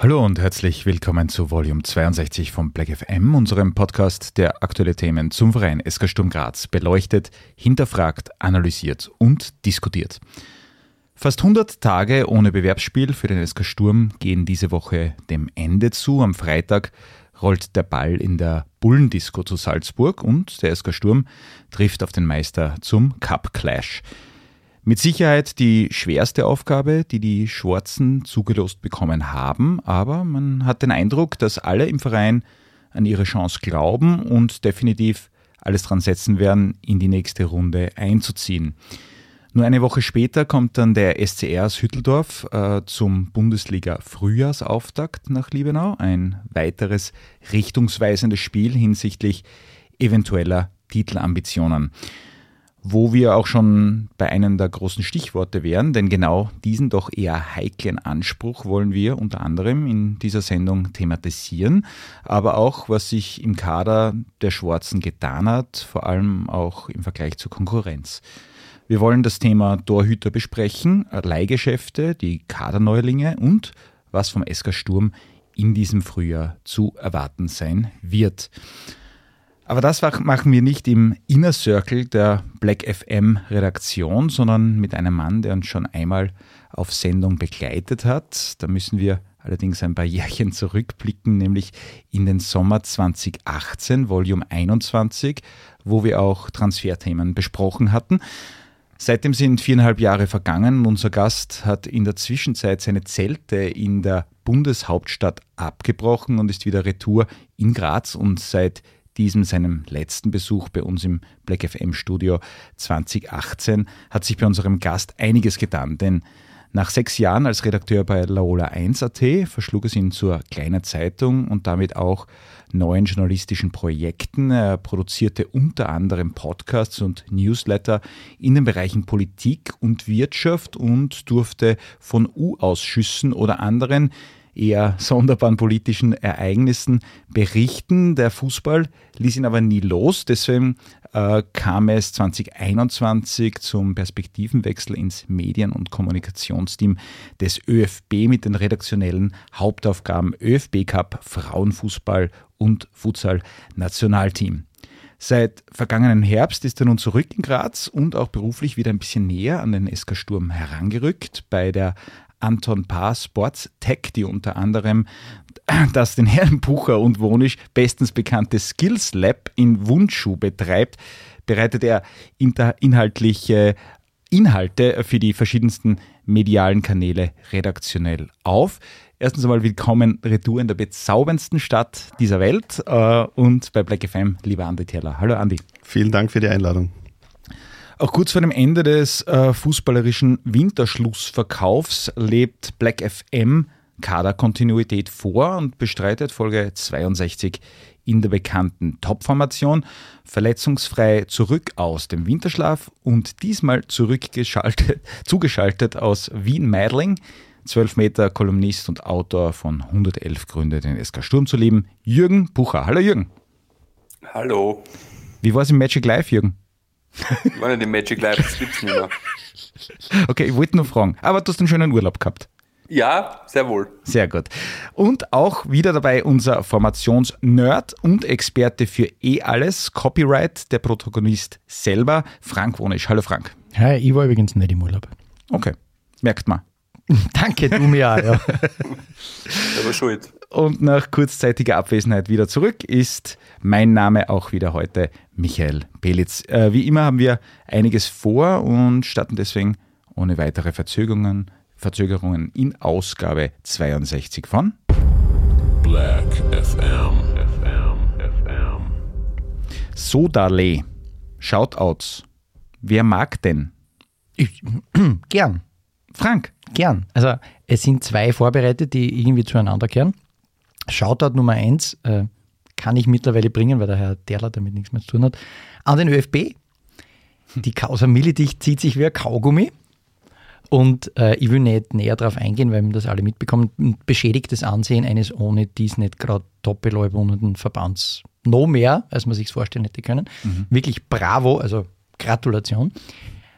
Hallo und herzlich willkommen zu Volume 62 von Black FM, unserem Podcast, der aktuelle Themen zum Verein SK Sturm Graz beleuchtet, hinterfragt, analysiert und diskutiert. Fast 100 Tage ohne Bewerbsspiel für den SK Sturm gehen diese Woche dem Ende zu. Am Freitag rollt der Ball in der Bullendisco zu Salzburg und der SK Sturm trifft auf den Meister zum Cup Clash. Mit Sicherheit die schwerste Aufgabe, die die Schwarzen zugelost bekommen haben, aber man hat den Eindruck, dass alle im Verein an ihre Chance glauben und definitiv alles dran setzen werden, in die nächste Runde einzuziehen. Nur eine Woche später kommt dann der SCR aus Hütteldorf äh, zum Bundesliga-Frühjahrsauftakt nach Liebenau. Ein weiteres richtungsweisendes Spiel hinsichtlich eventueller Titelambitionen wo wir auch schon bei einem der großen Stichworte wären, denn genau diesen doch eher heiklen Anspruch wollen wir unter anderem in dieser Sendung thematisieren, aber auch, was sich im Kader der Schwarzen getan hat, vor allem auch im Vergleich zur Konkurrenz. Wir wollen das Thema Torhüter besprechen, Leihgeschäfte, die Kaderneulinge und was vom SK Sturm in diesem Frühjahr zu erwarten sein wird. Aber das machen wir nicht im Inner Circle der Black FM Redaktion, sondern mit einem Mann, der uns schon einmal auf Sendung begleitet hat. Da müssen wir allerdings ein paar Jährchen zurückblicken, nämlich in den Sommer 2018, Volume 21, wo wir auch Transferthemen besprochen hatten. Seitdem sind viereinhalb Jahre vergangen. Unser Gast hat in der Zwischenzeit seine Zelte in der Bundeshauptstadt abgebrochen und ist wieder retour in Graz und seit diesem seinem letzten Besuch bei uns im Black FM Studio 2018 hat sich bei unserem Gast einiges getan, denn nach sechs Jahren als Redakteur bei Laola 1.at verschlug es ihn zur kleinen Zeitung und damit auch neuen journalistischen Projekten. Er produzierte unter anderem Podcasts und Newsletter in den Bereichen Politik und Wirtschaft und durfte von U-Ausschüssen oder anderen eher sonderbaren politischen Ereignissen berichten. Der Fußball ließ ihn aber nie los. Deswegen äh, kam es 2021 zum Perspektivenwechsel ins Medien- und Kommunikationsteam des ÖFB mit den redaktionellen Hauptaufgaben ÖFB Cup, Frauenfußball und Futsal Nationalteam. Seit vergangenen Herbst ist er nun zurück in Graz und auch beruflich wieder ein bisschen näher an den SK Sturm herangerückt. Bei der Anton Paar Sports Tech, die unter anderem das den Herrn Bucher und Wonisch bestens bekannte Skills Lab in Wundschuh betreibt, bereitet er inhaltliche Inhalte für die verschiedensten medialen Kanäle redaktionell auf. Erstens einmal willkommen retour in der bezauberndsten Stadt dieser Welt äh, und bei Black FM, lieber Andi Teller. Hallo Andi. Vielen Dank für die Einladung. Auch kurz vor dem Ende des äh, fußballerischen Winterschlussverkaufs lebt Black FM Kaderkontinuität vor und bestreitet Folge 62 in der bekannten Topformation, verletzungsfrei zurück aus dem Winterschlaf und diesmal zurückgeschaltet, zugeschaltet aus Wien-Meidling, 12 Meter Kolumnist und Autor von 111 Gründe, den SK Sturm zu lieben, Jürgen Bucher. Hallo Jürgen. Hallo. Wie war es im Magic Live, Jürgen? Ich war nicht im Magic Life, das gibt's nicht mehr. Okay, ich wollte nur fragen. Aber du hast einen schönen Urlaub gehabt. Ja, sehr wohl. Sehr gut. Und auch wieder dabei unser Formationsnerd und Experte für eh alles, Copyright, der Protagonist selber, Frank Wonisch. Hallo Frank. Hi, ich war übrigens nicht im Urlaub. Okay, merkt man. Danke, du mir auch, ja. Aber schuld. Und nach kurzzeitiger Abwesenheit wieder zurück ist mein Name auch wieder heute Michael Pelitz. Äh, wie immer haben wir einiges vor und starten deswegen ohne weitere Verzögerungen, Verzögerungen in Ausgabe 62 von Black FM. FM. FM. Sodale. Shoutouts. Wer mag denn? Ich, gern, Frank. gern. Also es sind zwei vorbereitet, die irgendwie zueinander kehren. Shoutout Nummer eins äh, kann ich mittlerweile bringen, weil der Herr Derler damit nichts mehr zu tun hat. An den ÖFB. Die Causa Militich zieht sich wie ein Kaugummi. Und äh, ich will nicht näher darauf eingehen, weil wir das alle mitbekommen. Ein beschädigtes Ansehen eines ohne dies nicht gerade doppelleubenden Verbands. No mehr, als man sich vorstellen hätte können. Wirklich bravo, also Gratulation.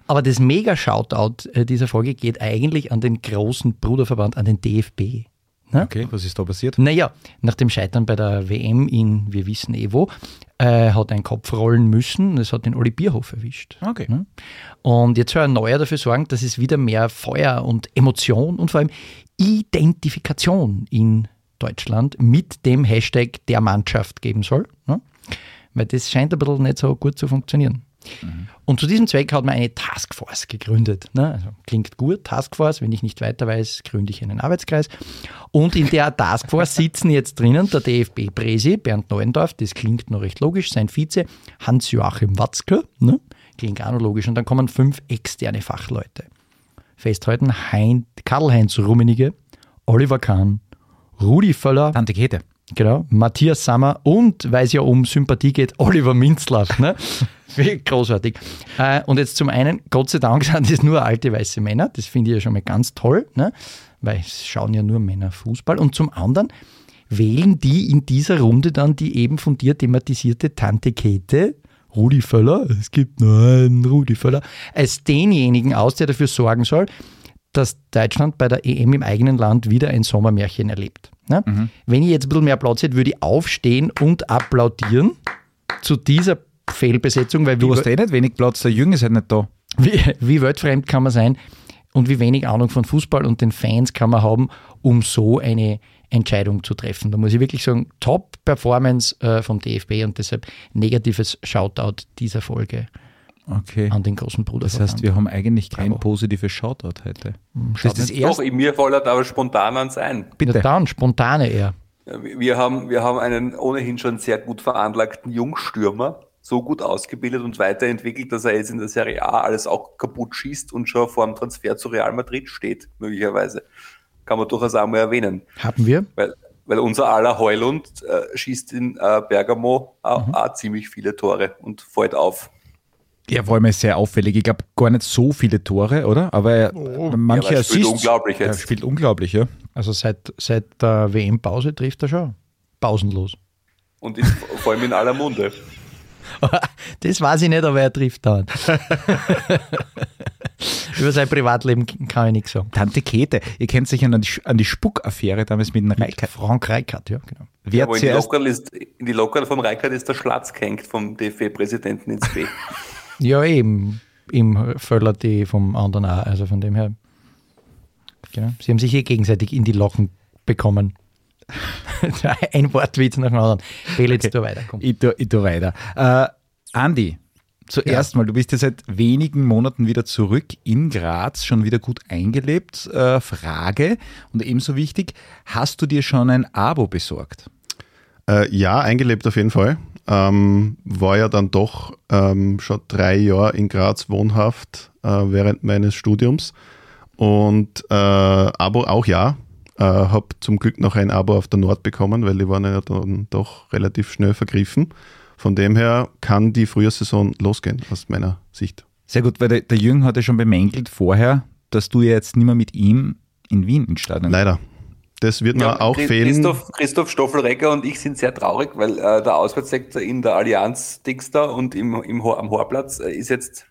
Aber das Mega-Shoutout äh, dieser Folge geht eigentlich an den großen Bruderverband, an den DFB. Ne? Okay, was ist da passiert? Naja, nach dem Scheitern bei der WM in, wir wissen eh wo, äh, hat ein Kopf rollen müssen. Das hat den Olli Bierhof erwischt. Okay. Ne? Und jetzt soll ein Neuer dafür sorgen, dass es wieder mehr Feuer und Emotion und vor allem Identifikation in Deutschland mit dem Hashtag der Mannschaft geben soll. Ne? Weil das scheint ein bisschen nicht so gut zu funktionieren. Und zu diesem Zweck hat man eine Taskforce gegründet. Ne? Also klingt gut, Taskforce. Wenn ich nicht weiter weiß, gründe ich einen Arbeitskreis. Und in der Taskforce sitzen jetzt drinnen der DFB-Präsi Bernd Neuendorf, das klingt noch recht logisch, sein Vize Hans-Joachim Watzke, ne? klingt auch noch logisch. Und dann kommen fünf externe Fachleute. Festhalten hein, Karl-Heinz Rummenigge, Oliver Kahn, Rudi Völler, Tante Käthe. Genau, Matthias Sammer und, weil es ja um Sympathie geht, Oliver Minzlaff. Ne? Großartig. Äh, und jetzt zum einen, Gott sei Dank sind das nur alte weiße Männer, das finde ich ja schon mal ganz toll, ne? weil es schauen ja nur Männer Fußball. Und zum anderen wählen die in dieser Runde dann die eben von dir thematisierte Tante Käthe, Rudi Völler, es gibt nur einen Rudi Völler, als denjenigen aus, der dafür sorgen soll, dass Deutschland bei der EM im eigenen Land wieder ein Sommermärchen erlebt. Ne? Wenn ich jetzt ein bisschen mehr Platz hätte, würde ich aufstehen und applaudieren zu dieser Fehlbesetzung, weil Du hast eh nicht wenig Platz, der Jürgen ist halt nicht da. wie, wie weltfremd kann man sein und wie wenig Ahnung von Fußball und den Fans kann man haben, um so eine Entscheidung zu treffen. Da muss ich wirklich sagen, Top-Performance äh, vom DFB und deshalb negatives Shoutout dieser Folge Okay. an den großen Bruder. Das heißt, wir haben eigentlich kein Bravo. positives Shoutout heute. Das schaut ist das nicht- Doch, erste. in mir fordert aber spontan ans ein. Bitte. Ja, dann, spontane eher. Wir haben, wir haben einen ohnehin schon sehr gut veranlagten Jungstürmer, so gut ausgebildet und weiterentwickelt, dass er jetzt in der Serie A alles auch kaputt schießt und schon vor dem Transfer zu Real Madrid steht, möglicherweise. Kann man durchaus auch mal erwähnen. Haben wir? Weil, weil unser aller Heulund äh, schießt in äh, Bergamo auch, auch ziemlich viele Tore und fällt auf. Ja, vor allem ist sehr auffällig. Ich glaube, gar nicht so viele Tore, oder? Aber er, manche aber er spielt Assists- unglaublich Er jetzt. spielt unglaublich, ja. Also seit, seit der WM-Pause trifft er schon. Pausenlos. Und ist vor allem in aller Munde. Das weiß ich nicht, aber er trifft dauernd. Über sein Privatleben kann ich nichts sagen. Tante Käthe, ihr kennt sich an die, an die Spuckaffäre damals mit dem Reikert. Frank Reichardt, ja, genau. Wer Aber in die, Lockerl ist, in die Lockerl vom Reikert ist der Schlatz gehängt vom DFB-Präsidenten ins B. Ja, eben. Im Völler die vom anderen auch. Also von dem her. Genau. Sie haben sich hier gegenseitig in die Locken bekommen. Ein Wortwitz nach dem anderen. Wähle jetzt du weiter. Komm. ich, tu, ich tu weiter. Äh, Andi, zuerst mal, du bist ja seit wenigen Monaten wieder zurück in Graz, schon wieder gut eingelebt. Äh, Frage und ebenso wichtig, hast du dir schon ein Abo besorgt? Äh, ja, eingelebt auf jeden Fall. Ähm, war ja dann doch ähm, schon drei Jahre in Graz wohnhaft äh, während meines Studiums. Und äh, Abo auch ja. Äh, habe zum Glück noch ein Abo auf der Nord bekommen, weil die waren ja dann doch relativ schnell vergriffen. Von dem her kann die Frühjahrsaison losgehen, aus meiner Sicht. Sehr gut, weil der, der Jürgen hat ja schon bemängelt vorher, dass du ja jetzt nicht mehr mit ihm in Wien ins Stadion Leider. Das wird mir auch Chri- fehlen. Christoph, Christoph Stoffelrecker und ich sind sehr traurig, weil äh, der Auswärtssektor in der Allianz Dingster und im, im, am Horplatz äh, ist jetzt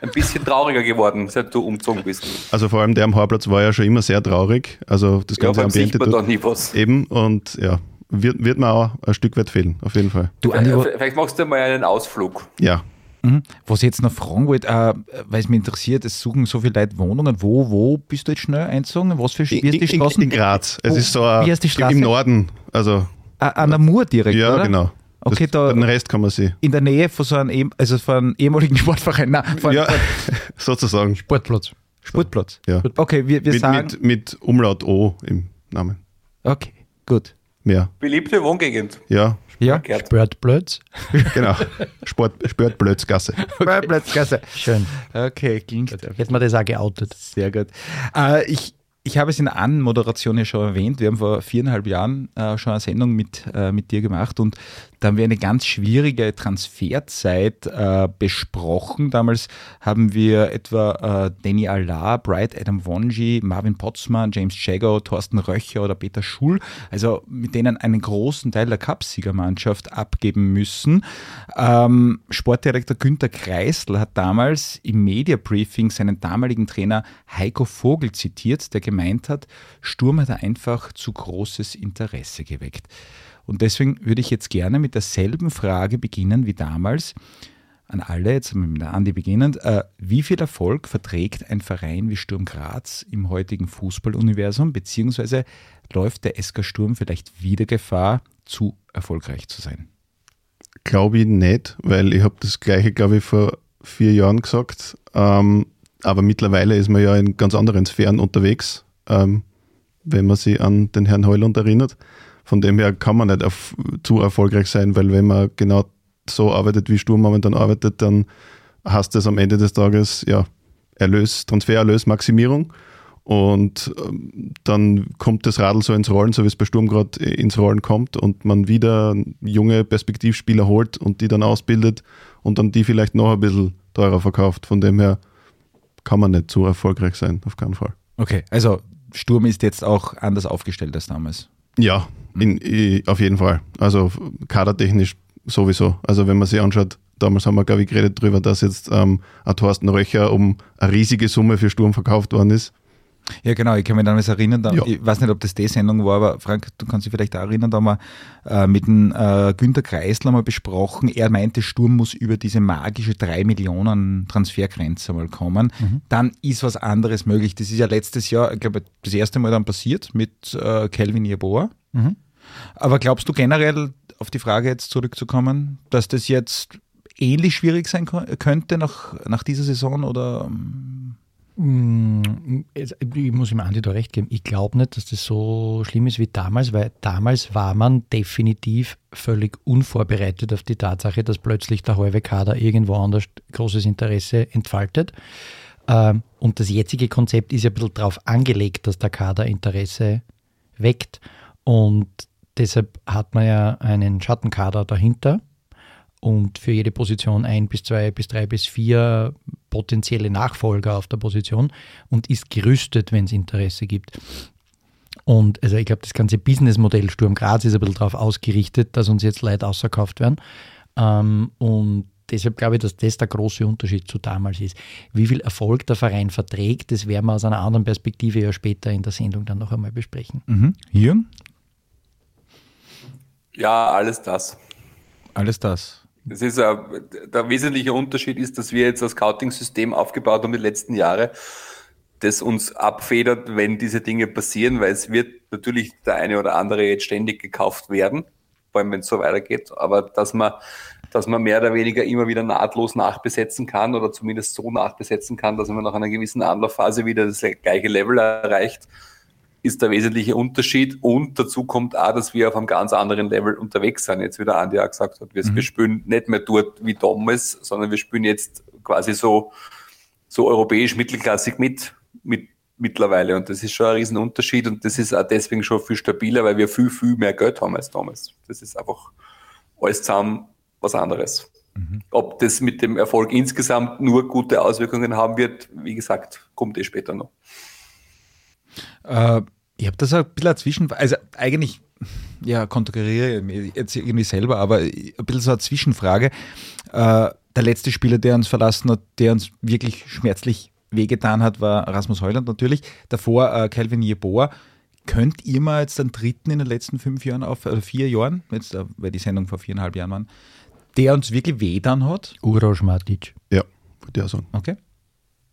ein bisschen trauriger geworden, seit du umgezogen bist. Also vor allem der am Hauptplatz war ja schon immer sehr traurig. Also das Ja, ganze sieht Ambiente man da nie was. Eben und ja, wird, wird mir auch ein Stück weit fehlen, auf jeden Fall. Du, Äh, Vielleicht machst du mal einen Ausflug. Ja, Mhm. Was ich jetzt noch fragen wollte, äh, weil es mich interessiert, es suchen so viele Leute Wohnungen. Wo, wo bist du jetzt schnell eingezogen? Was für wie in, ist die in, Straßen? in Graz. Es Wo- ist so ein, wie heißt die Straße? im Norden. Also an der Mur direkt, ja, oder? genau. Okay, das, da- den Rest kann man sehen. In der Nähe von so einem, ehem- also von einem ehemaligen Sportverein, nein, von Ja, sozusagen. Sportplatz. Sportplatz. Ja. Okay, wir, wir Mit, sagen, mit, mit Umlaut O im Namen. okay, gut. Mehr. Beliebte Wohngegend. Ja, Ja, Gerd. Sportplatz. genau. Sport, Sportblödsgasse. Sportplatzgasse. Schön. Okay, klingt Hätten wir das auch geoutet. sehr gut. Äh, ich ich habe es in der Anmoderation ja schon erwähnt, wir haben vor viereinhalb Jahren äh, schon eine Sendung mit, äh, mit dir gemacht und da haben wir eine ganz schwierige Transferzeit äh, besprochen. Damals haben wir etwa äh, Danny Allah, Bright Adam Wonji, Marvin Potzmann, James Jago, Thorsten Röcher oder Peter Schul, also mit denen einen großen Teil der Cupsiegermannschaft abgeben müssen. Ähm, Sportdirektor Günter Kreisel hat damals im Media Briefing seinen damaligen Trainer Heiko Vogel zitiert, der gemeint hat, Sturm hat einfach zu großes Interesse geweckt. Und deswegen würde ich jetzt gerne mit derselben Frage beginnen wie damals an alle, jetzt mit Andi beginnend. Äh, wie viel Erfolg verträgt ein Verein wie Sturm Graz im heutigen Fußballuniversum, beziehungsweise läuft der SK Sturm vielleicht wieder Gefahr, zu erfolgreich zu sein? Glaube ich nicht, weil ich habe das gleiche, glaube ich, vor vier Jahren gesagt. Ähm, aber mittlerweile ist man ja in ganz anderen Sphären unterwegs, ähm, wenn man sich an den Herrn Heuland erinnert. Von dem her kann man nicht auf, zu erfolgreich sein, weil wenn man genau so arbeitet, wie Sturm momentan arbeitet, dann heißt das am Ende des Tages ja Erlös, Transfererlös, Maximierung. Und ähm, dann kommt das Radl so ins Rollen, so wie es bei Sturm gerade ins Rollen kommt und man wieder junge Perspektivspieler holt und die dann ausbildet und dann die vielleicht noch ein bisschen teurer verkauft. Von dem her kann man nicht zu erfolgreich sein, auf keinen Fall. Okay, also Sturm ist jetzt auch anders aufgestellt als damals. Ja, in, in, auf jeden Fall. Also kadertechnisch sowieso. Also wenn man sich anschaut, damals haben wir, glaube ich, geredet darüber, dass jetzt ähm, ein Thorsten Röcher um eine riesige Summe für Sturm verkauft worden ist. Ja, genau, ich kann mich damals erinnern, da, Ja. ich weiß nicht, ob das die Sendung war, aber Frank, du kannst dich vielleicht auch erinnern, da haben wir äh, mit dem äh, Günter Kreisler mal besprochen, er meinte, Sturm muss über diese magische 3 Millionen Transfergrenze mal kommen. Dann ist was anderes möglich. Das ist ja letztes Jahr, ich glaube, das erste Mal dann passiert mit äh, Kelvin Jeboa. Aber glaubst du generell, auf die Frage jetzt zurückzukommen, dass das jetzt ähnlich schwierig sein könnte nach, nach dieser Saison oder ähm, Ich muss ihm Andi da recht geben. Ich glaube nicht, dass das so schlimm ist wie damals, weil damals war man definitiv völlig unvorbereitet auf die Tatsache, dass plötzlich der halbe Kader irgendwo anders großes Interesse entfaltet. Ähm, Und das jetzige Konzept ist ja ein bisschen darauf angelegt, dass der Kader Interesse weckt. Und deshalb hat man ja einen Schattenkader dahinter und für jede Position ein bis zwei bis drei bis vier potenzielle Nachfolger auf der Position und ist gerüstet, wenn es Interesse gibt. Und also ich glaube, das ganze Businessmodell Sturm Graz ist ein bisschen darauf ausgerichtet, dass uns jetzt Leute ausverkauft werden. Ähm, und deshalb glaube ich, dass das der große Unterschied zu damals ist. Wie viel Erfolg der Verein verträgt, das werden wir aus einer anderen Perspektive ja später in der Sendung dann noch einmal besprechen. mhm. Jürgen? Ja, alles das. Alles das. Das ist äh, der wesentliche Unterschied ist, dass wir jetzt das Scouting-System aufgebaut haben die letzten Jahre, das uns abfedert, wenn diese Dinge passieren, weil es wird natürlich der eine oder andere jetzt ständig gekauft werden, vor allem wenn es so weitergeht, aber dass man, dass man mehr oder weniger immer wieder nahtlos nachbesetzen kann oder zumindest so nachbesetzen kann, dass man nach einer gewissen Anlaufphase wieder das gleiche Level erreicht, ist der wesentliche Unterschied. Und dazu kommt auch, dass wir auf einem ganz anderen Level unterwegs sind. Jetzt, wie der Andi auch gesagt hat, wir, wir spielen nicht mehr dort wie damals, sondern wir spielen jetzt quasi so, so europäisch mittelklassig mit, mit mittlerweile. Und das ist schon ein Riesenunterschied und das ist auch deswegen schon viel stabiler, weil wir viel, viel mehr Geld haben als damals. Das ist einfach alles zusammen was anderes. Ob das mit dem Erfolg insgesamt nur gute Auswirkungen haben wird, wie gesagt, kommt eh später noch. Äh, ich habe das ein bisschen dazwischen, also eigentlich, ja, konterkariere ich mich jetzt irgendwie selber, aber ein bisschen so eine Zwischenfrage. Äh, der letzte Spieler, der uns verlassen hat, der uns wirklich schmerzlich wehgetan hat, war Rasmus Heuland natürlich. Davor äh, Calvin Jeboa. Könnt ihr mal jetzt einen dritten in den letzten fünf Jahren auf, oder vier Jahren, jetzt, äh, weil die Sendung vor viereinhalb Jahren waren, der uns wirklich wehtan hat? Uroš Matic, Ja, würde ich auch sagen. Okay.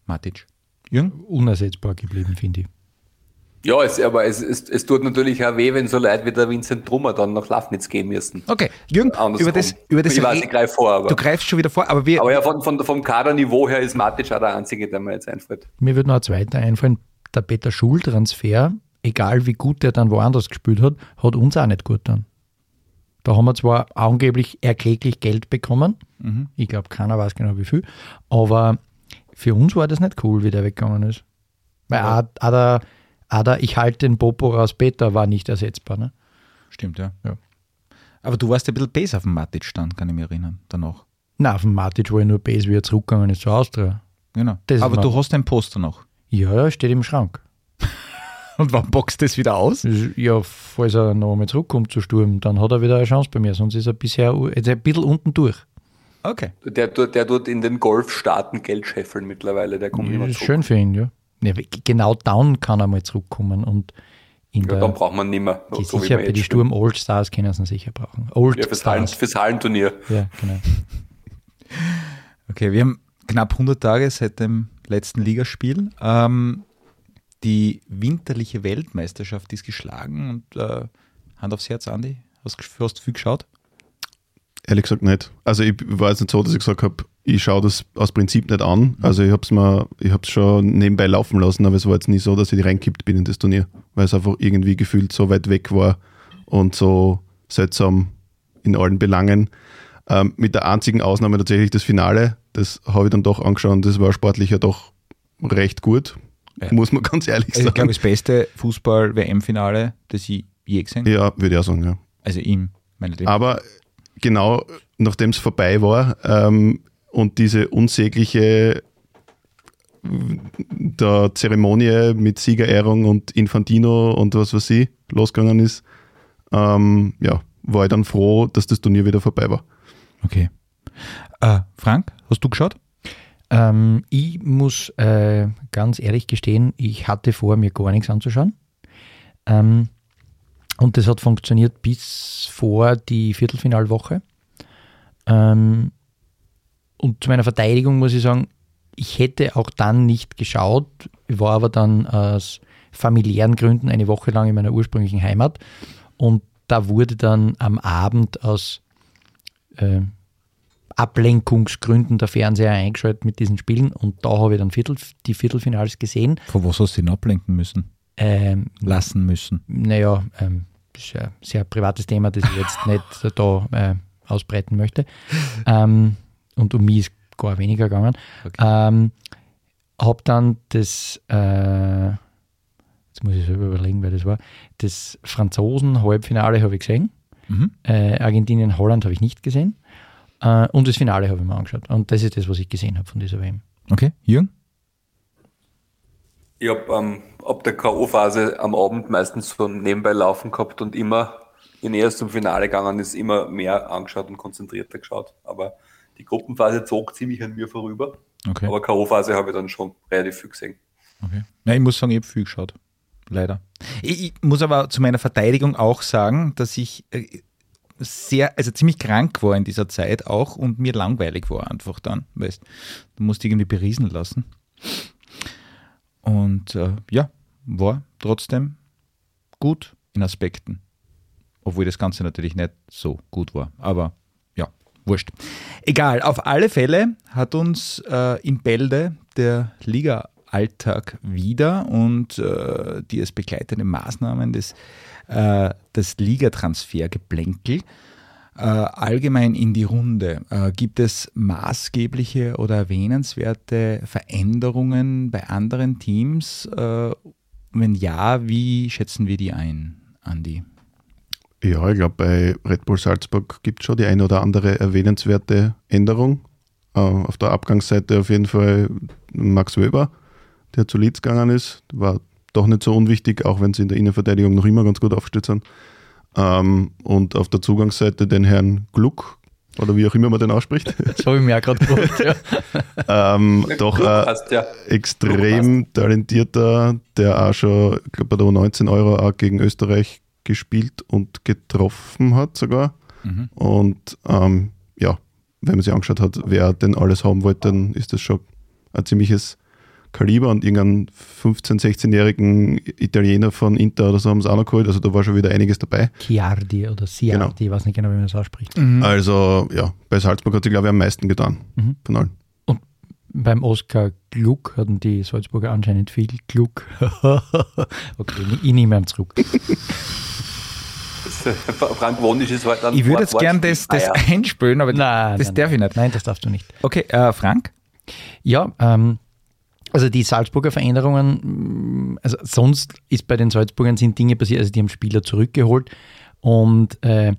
Matic. Jürgen? unersetzbar geblieben, finde ich. Ja, es, aber es, es, es tut natürlich auch weh, wenn so Leute wie der Vincent Trummer dann nach Lafnitz gehen müssen. Okay, Jürgen, Andersrum. über das, über das ich weiß, ich greife vor, aber, du greifst schon wieder vor, aber wir, aber ja, von, von, vom Kaderniveau her ist Matic auch der Einzige, der mir jetzt einfällt. Mir würde noch ein zweiter einfallen, der Peter Schul-Transfer, egal wie gut der dann woanders gespielt hat, hat uns auch nicht gut dann. Da haben wir zwar angeblich erkläglich Geld bekommen, ich glaube, keiner weiß genau wie viel, aber für uns war das nicht cool, wie der weggegangen ist. Weil auch, auch, der, Ada, ich halte den Popo raus, Peter war nicht ersetzbar. Ne? Stimmt, ja. Ja. Aber du warst ein bisschen besser auf dem Matic dann, kann ich mich erinnern, danach. Na, auf dem Matic war ich nur Base, wie er zurückgegangen ist zur Austria. Genau. Das Aber du hast ein Poster noch. Ja, ja, steht im Schrank. Und wann boxt das wieder aus? Ja, falls er noch einmal zurückkommt zu Sturm, dann hat er wieder eine Chance bei mir. Sonst ist er bisher jetzt ein bisschen unten durch. Okay. Der, tut- der tut in den Golfstaaten Geld scheffeln mittlerweile, der kommt Das immer ist zurück. schön für ihn, ja. Ja. Genau down kann er mal zurückkommen und in Ja, der, dann braucht man nicht mehr. die so sicher wir bei die Sturm Old Stars können sie sicher brauchen. Old. Ja, fürs, Hallen, Stars. fürs Hallenturnier. Ja, genau. Okay, wir haben knapp 100 Tage seit dem letzten Ligaspiel. Ähm, die winterliche Weltmeisterschaft ist geschlagen und äh, Hand aufs Herz, Andi, hast, du- hast du viel geschaut? Ehrlich gesagt nicht. Also ich war jetzt nicht so, dass ich gesagt habe, ich schaue das aus Prinzip nicht an. Also ich habe es mir, ich habe es schon nebenbei laufen lassen, aber es war jetzt nie so, dass ich reingekippt bin in das Turnier, weil es einfach irgendwie gefühlt so weit weg war und so seltsam in allen Belangen. Ähm, mit der einzigen Ausnahme tatsächlich das Finale, das habe ich dann doch angeschaut und das war sportlich ja doch recht gut, Ja. muss man ganz ehrlich Also ich glaube, sagen. das beste Fußball-WM-Finale, das ich je gesehen habe. Ja, würde ich auch sagen, ja. Also ihm, meine Lieben. Aber genau, nachdem es vorbei war ähm, und diese unsägliche der Zeremonie mit Siegerehrung und Infantino und was weiß ich losgegangen ist, ähm, ja, war ich dann froh, dass das Turnier wieder vorbei war. Okay. Äh, Frank, hast du geschaut? Ähm, ich muss äh, ganz ehrlich gestehen, ich hatte vor, mir gar nichts anzuschauen. Ähm, und das hat funktioniert bis vor die Viertelfinalwoche. Ähm, und zu meiner Verteidigung muss ich sagen, ich hätte auch dann nicht geschaut, ich war aber dann aus familiären Gründen eine Woche lang in meiner ursprünglichen Heimat. Und da wurde dann am Abend aus äh, Ablenkungsgründen der Fernseher eingeschaltet mit diesen Spielen und da habe ich dann Viertel, die Viertelfinals gesehen. Von was hast du ihn ablenken müssen? Ähm, Lassen müssen? naja, ähm, das ist ein sehr privates Thema, das ich jetzt nicht da äh, ausbreiten möchte. Ähm, und um mich ist gar weniger gegangen. Okay. Ähm, habe dann das, äh, jetzt muss ich selber überlegen, wer das war, das Franzosen-Halbfinale habe ich gesehen. Mhm. Äh, Argentinien, Holland habe ich nicht gesehen. Äh, und das Finale habe ich mir angeschaut. Und das ist das, was ich gesehen habe von dieser WM. Okay, Jürgen? Ich habe ähm, ab der K.O.-Phase am Abend meistens so nebenbei laufen gehabt und immer, je näher es zum Finale gegangen ist, immer mehr angeschaut und konzentrierter geschaut. Aber die Gruppenphase zog ziemlich an mir vorüber. Okay. Aber K.O.-Phase habe ich dann schon relativ viel gesehen. Okay. Ja, ich muss sagen, ich habe viel geschaut. Leider. Ich, ich muss aber zu meiner Verteidigung auch sagen, dass ich äh, sehr, also ziemlich krank war in dieser Zeit auch und mir langweilig war einfach dann, weißt du, musst irgendwie beriesen lassen. Und äh, ja, war trotzdem gut in Aspekten. Obwohl das Ganze natürlich nicht so gut war. Aber wurscht. Egal, auf alle Fälle hat uns äh, in Bälde der Liga-Alltag wieder und äh, die es begleitenden Maßnahmen des, äh, das Ligatransfergeplänkel äh, allgemein in die Runde. Äh, gibt es maßgebliche oder erwähnenswerte Veränderungen bei anderen Teams? Äh, wenn ja, wie schätzen wir die ein, Andi? Ja, ich glaube, bei Red Bull Salzburg gibt es schon die eine oder andere erwähnenswerte Änderung. Äh, auf der Abgangsseite auf jeden Fall Max Weber, der zu Leeds gegangen ist. War doch nicht so unwichtig, auch wenn sie in der Innenverteidigung noch immer ganz gut aufgestellt sind. Ähm, und auf der Zugangsseite den Herrn Gluck, oder wie auch immer man den ausspricht. Das habe ich mir auch gerade gedacht. Ja. ähm, doch äh, hast, ja. extrem talentierter, der auch schon, ich glaube, bei der 19 Euro auch gegen Österreich gespielt und getroffen hat sogar. Mhm. Und ähm, ja, wenn man sich angeschaut hat, wer denn alles haben wollte, dann ist das schon ein ziemliches Kaliber und irgendeinen 15-, 16-jährigen Italiener von Inter oder so haben sie auch noch geholt. Also da war schon wieder einiges dabei. Chiardi oder Ciardi, ich weiß nicht genau, wie man das ausspricht. Also ja, bei Salzburg hat sie, glaube ich, am meisten getan Mhm. von allen. Beim Oskar Gluck hatten die Salzburger anscheinend viel Gluck. okay, ich nehme ihn zurück. Frank Wonisch ist halt dann Ich würde jetzt gern das, das Wortspiel. einspülen, aber Nein, das nein, darf ich nein. nicht. Nein, das darfst du nicht. Okay, äh, Frank? Ja, ähm, Also die Salzburger Veränderungen, mm, also sonst ist bei den Salzburgern sind Dinge passiert, also die haben Spieler zurückgeholt und äh,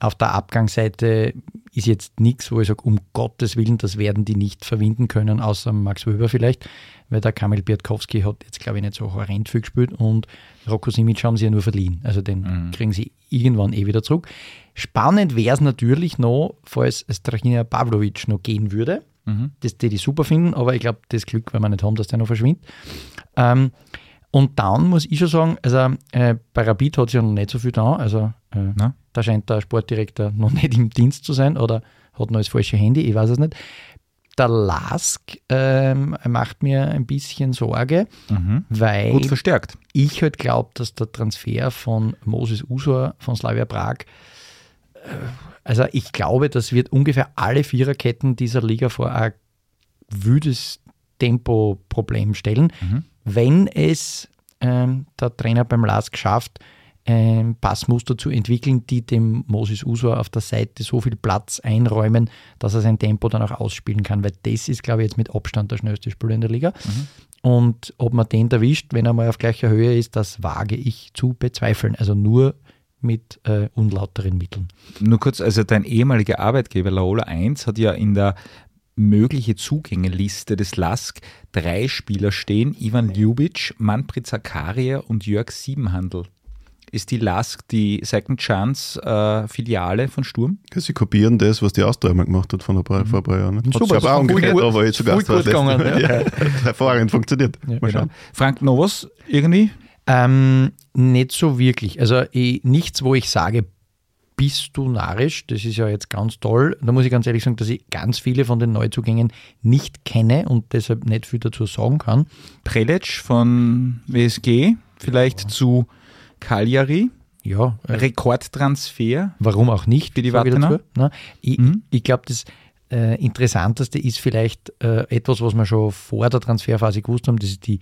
auf der Abgangsseite ist jetzt nichts, wo ich sage, um Gottes Willen, das werden die nicht verwinden können, außer Max Weber vielleicht, weil der Kamil Biatkowski hat jetzt, glaube ich, nicht so horrend viel gespielt und Rocco Simic haben sie ja nur verliehen. Also den mhm. kriegen sie irgendwann eh wieder zurück. Spannend wäre es natürlich noch, falls Strachina Pavlovic noch gehen würde. Mhm. Das die die super finden, aber ich glaube, das Glück werden wir nicht haben, dass der noch verschwindet. Ähm, und dann muss ich schon sagen, also äh, bei Rapid hat es ja noch nicht so viel da. Also äh, da scheint der Sportdirektor noch nicht im Dienst zu sein oder hat noch das falsche Handy, ich weiß es nicht. Der Lask ähm, macht mir ein bisschen Sorge, mhm. weil Gut verstärkt. ich halt glaube, dass der Transfer von Moses Usor von Slavia Prag äh, also ich glaube, das wird ungefähr alle Viererketten dieser Liga vor ein wüdes Tempo-Problem stellen. Mhm. Wenn es ähm, der Trainer beim LASK schafft, ein Passmuster zu entwickeln, die dem Moses Usor auf der Seite so viel Platz einräumen, dass er sein Tempo dann auch ausspielen kann, weil das ist, glaube ich, jetzt mit Abstand der schnellste Spieler in der Liga. Mhm. Und ob man den erwischt, wenn er mal auf gleicher Höhe ist, das wage ich zu bezweifeln. Also nur mit äh, unlauteren Mitteln. Nur kurz, also dein ehemaliger Arbeitgeber Laola 1 hat ja in der mögliche Zugängeliste des LASK drei Spieler stehen, Ivan Ljubic, Manfred Zakaria und Jörg Siebenhandel. Ist die LASK die Second Chance äh, Filiale von Sturm? Ja, sie kopieren das, was die Austria mal gemacht hat von ein paar, mhm. vor ein paar Jahren. Hat Super, aber auch umgekehrt, gut, aber jetzt sogar gut gegangen. Ja. ja. hervorragend funktioniert. Ja, genau. Frank Novos irgendwie? Ähm, nicht so wirklich. Also ich, nichts, wo ich sage, bist du narrisch, das ist ja jetzt ganz toll. Da muss ich ganz ehrlich sagen, dass ich ganz viele von den Neuzugängen nicht kenne und deshalb nicht viel dazu sagen kann. Prelec von WSG, vielleicht ja. zu Cagliari. Ja. Äh, Rekordtransfer. Warum auch nicht? Für die Wartener. Ich, mhm. ich glaube, das äh, Interessanteste ist vielleicht äh, etwas, was wir schon vor der Transferphase gewusst haben, das ist die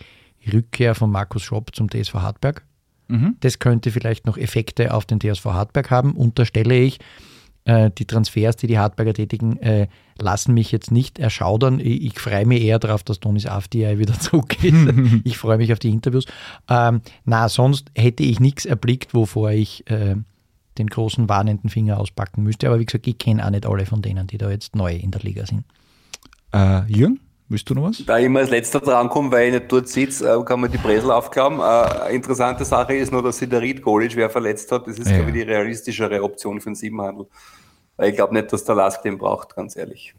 Rückkehr von Markus Schopp zum TSV Hartberg. Mhm. Das könnte vielleicht noch Effekte auf den TSV Hartberg haben, unterstelle ich. Äh, die Transfers, die die Hartberger tätigen, äh, lassen mich jetzt nicht erschaudern. Ich, ich freue mich eher darauf, dass Donis Afdi wieder zurückgeht. ich freue mich auf die Interviews. Ähm, na, sonst hätte ich nichts erblickt, wovor ich äh, den großen warnenden Finger auspacken müsste. Aber wie gesagt, ich kenne auch nicht alle von denen, die da jetzt neu in der Liga sind. Äh, Jürgen? Willst du noch was? Da ich immer als letzter drankomme, weil ich nicht dort sitze, äh, kann man die Bresel aufklappen. Äh, interessante Sache ist nur, dass sich der Ried Golic wer verletzt hat. Das ist, ja. glaube ich, die realistischere Option für den Siebenhandel. Weil ich glaube nicht, dass der Lask den braucht, ganz ehrlich.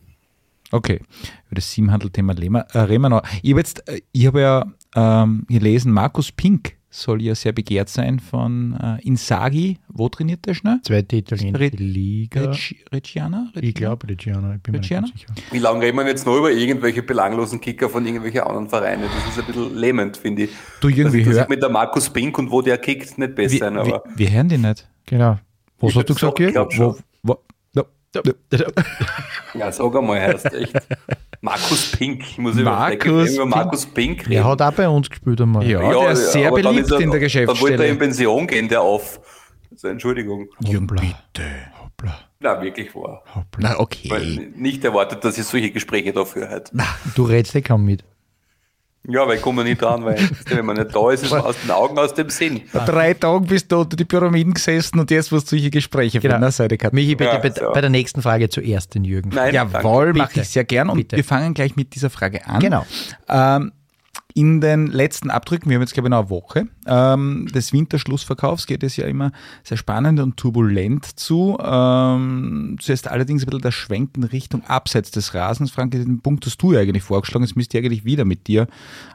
Okay, über das Siebenhandel-Thema reden wir noch. Ich habe jetzt, äh, ich habe ja ähm, gelesen, Markus Pink soll ja sehr begehrt sein von äh, Insagi. Wo trainiert der schnell? Zweite italienische Re Liga. Reg Reggiana? Ich glaube Reggiana, ich bin Reggiana? mir nicht sicher. Wie lange reden wir jetzt noch über irgendwelche belanglosen Kicker von irgendwelchen anderen Vereinen? Das ist ein bisschen lähmend, finde ich. Du irgendwie also, mit der Markus Pink und wo der kickt, nicht besser sein. Aber wir, wir hören die nicht. Genau. Was hast du gesagt, Jürgen? Wo, wo, ja, sag einmal, heißt echt. Markus Pink, ich muss Markus über Markus Pink reden. Er hat auch bei uns gespielt einmal. Ja, ja der ist sehr beliebt er, in der Geschäftsstelle. Dann wollte er in Pension gehen, der auf. Also, Entschuldigung. Jürgen, bitte. Hoppla. Na, wirklich wahr. Hoppla. Na, okay. Weil nicht erwartet, dass ich solche Gespräche dafür halt. Na, du redest ja kaum mit. Ja, weil ich komme nicht dran, weil wenn man nicht da ist, ist man aus den Augen, aus dem Sinn. Vor drei Tagen bist du unter die Pyramiden gesessen und jetzt wirst du solche Gespräche genau. von der Seite gehabt. Michi, bitte, ja, bitte so. bei der nächsten Frage zuerst den Jürgen. Nein, Jawohl, mache ich sehr gern und bitte. wir fangen gleich mit dieser Frage an. Genau. Ähm, in den letzten Abdrücken, wir haben jetzt glaube ich noch eine Woche, ähm, des Winterschlussverkaufs geht es ja immer sehr spannend und turbulent zu. Ähm, zuerst allerdings ein bisschen der Schwenk in Richtung abseits des Rasens. Frank, den Punkt hast du ja eigentlich vorgeschlagen, jetzt müsste ich eigentlich wieder mit dir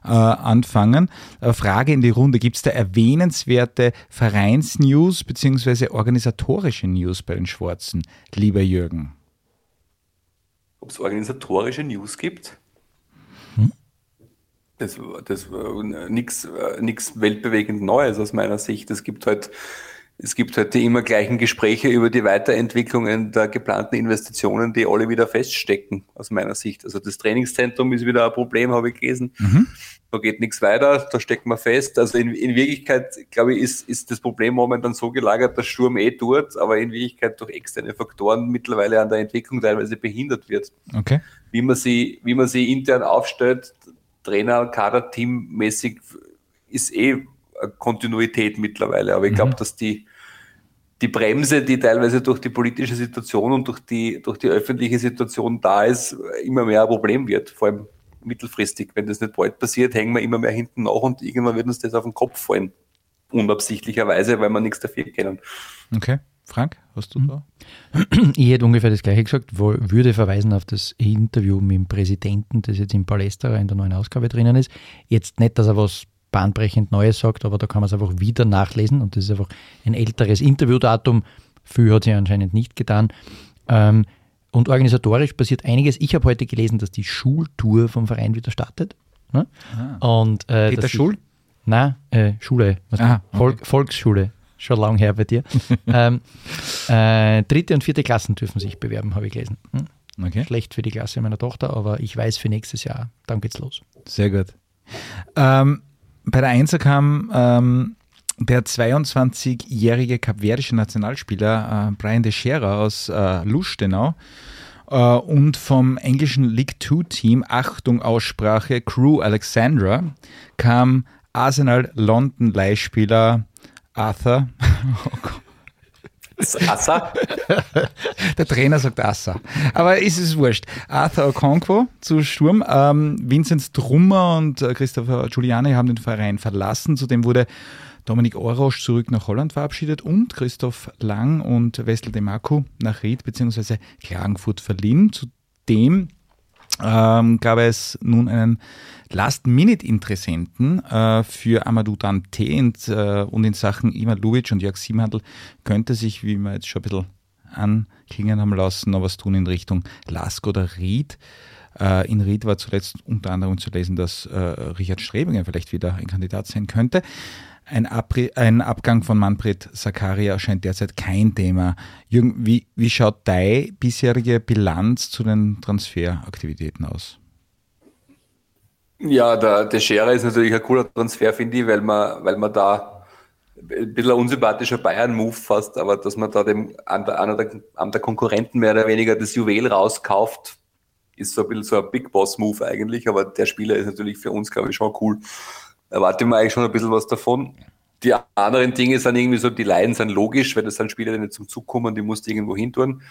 äh, anfangen. Äh, Frage in die Runde, gibt es da erwähnenswerte Vereinsnews bzw. organisatorische News bei den Schwarzen, lieber Jürgen? Ob es organisatorische News gibt? Das, das nichts nichts weltbewegend Neues aus meiner Sicht. Es gibt halt es gibt halt die immer gleichen Gespräche über die Weiterentwicklungen der geplanten Investitionen, die alle wieder feststecken, aus meiner Sicht. Also das Trainingszentrum ist wieder ein Problem, habe ich gelesen. Mhm. Da geht nichts weiter, da steckt man fest. Also in, in Wirklichkeit, glaube ich, ist, ist das Problem momentan so gelagert, dass Sturm eh tut, aber in Wirklichkeit durch externe Faktoren mittlerweile an der Entwicklung teilweise behindert wird. Okay. Wie man sie, wie man sie intern aufstellt, Trainer, Kader, Teammäßig ist eh Kontinuität mittlerweile. Aber ich glaube, mhm. dass die, die Bremse, die teilweise durch die politische Situation und durch die, durch die öffentliche Situation da ist, immer mehr ein Problem wird. Vor allem mittelfristig. Wenn das nicht bald passiert, hängen wir immer mehr hinten nach und irgendwann wird uns das auf den Kopf fallen. Unabsichtlicherweise, weil wir nichts dafür kennen. Okay. Frank, hast du da? Ich hätte ungefähr das gleiche gesagt, würde verweisen auf das Interview mit dem Präsidenten, das jetzt im Palästra in der neuen Ausgabe drinnen ist. Jetzt nicht, dass er was bahnbrechend Neues sagt, aber da kann man es einfach wieder nachlesen und das ist einfach ein älteres Interviewdatum. Viel hat sie anscheinend nicht getan. Ähm, und organisatorisch passiert einiges. Ich habe heute gelesen, dass die Schultour vom Verein wieder startet. Ne? Ah. Und, äh, Peter Schul? Nein, äh, Schule. Ah, okay. Volk, Volksschule schon lange her bei dir. ähm, äh, dritte und vierte Klassen dürfen sich bewerben, habe ich gelesen. Hm? Okay. Schlecht für die Klasse meiner Tochter, aber ich weiß für nächstes Jahr, dann geht's los. Sehr gut. Ähm, bei der Einser kam ähm, der 22-jährige kapverdische Nationalspieler äh, Brian de Scherer aus äh, Lustenau äh, und vom englischen League Two Team, Achtung Aussprache, Crew Alexandra, kam Arsenal London Leihspieler Arthur. Oh Gott. Assa? Der Trainer sagt Assa. Aber ist es wurscht. Arthur Okonkwo zu Sturm. Ähm, Vincent Trummer und äh, Christopher Giuliani haben den Verein verlassen. Zudem wurde Dominik Orosch zurück nach Holland verabschiedet und Christoph Lang und Wessel Demaku nach Ried bzw. Klagenfurt verliehen. Zudem ähm, gab es nun einen Last-Minute-Interessenten äh, für Amadou Dante und, äh, und in Sachen Ivan Lubic und Jörg Siebenhandel könnte sich, wie wir jetzt schon ein bisschen anklingen haben lassen, noch was tun in Richtung Lask oder Ried. Äh, in Ried war zuletzt unter anderem zu lesen, dass äh, Richard Strebinger vielleicht wieder ein Kandidat sein könnte. Ein, Abri ein Abgang von Manfred Sakaria scheint derzeit kein Thema. Jürgen, wie, wie schaut deine bisherige Bilanz zu den Transferaktivitäten aus? Ja, der, der Scherer ist natürlich ein cooler Transfer, finde ich, weil man, weil man da ein bisschen ein unsympathischer Bayern-Move fast, aber dass man da dem einer der, einem der Konkurrenten mehr oder weniger das Juwel rauskauft, ist so ein bisschen so ein Big Boss-Move eigentlich, aber der Spieler ist natürlich für uns, glaube ich, schon cool erwarte mir eigentlich schon ein bisschen was davon. Die anderen Dinge sind irgendwie so, die Leiden sind logisch, weil das sind Spieler, die nicht zum Zug kommen, die musst du irgendwo hin tun.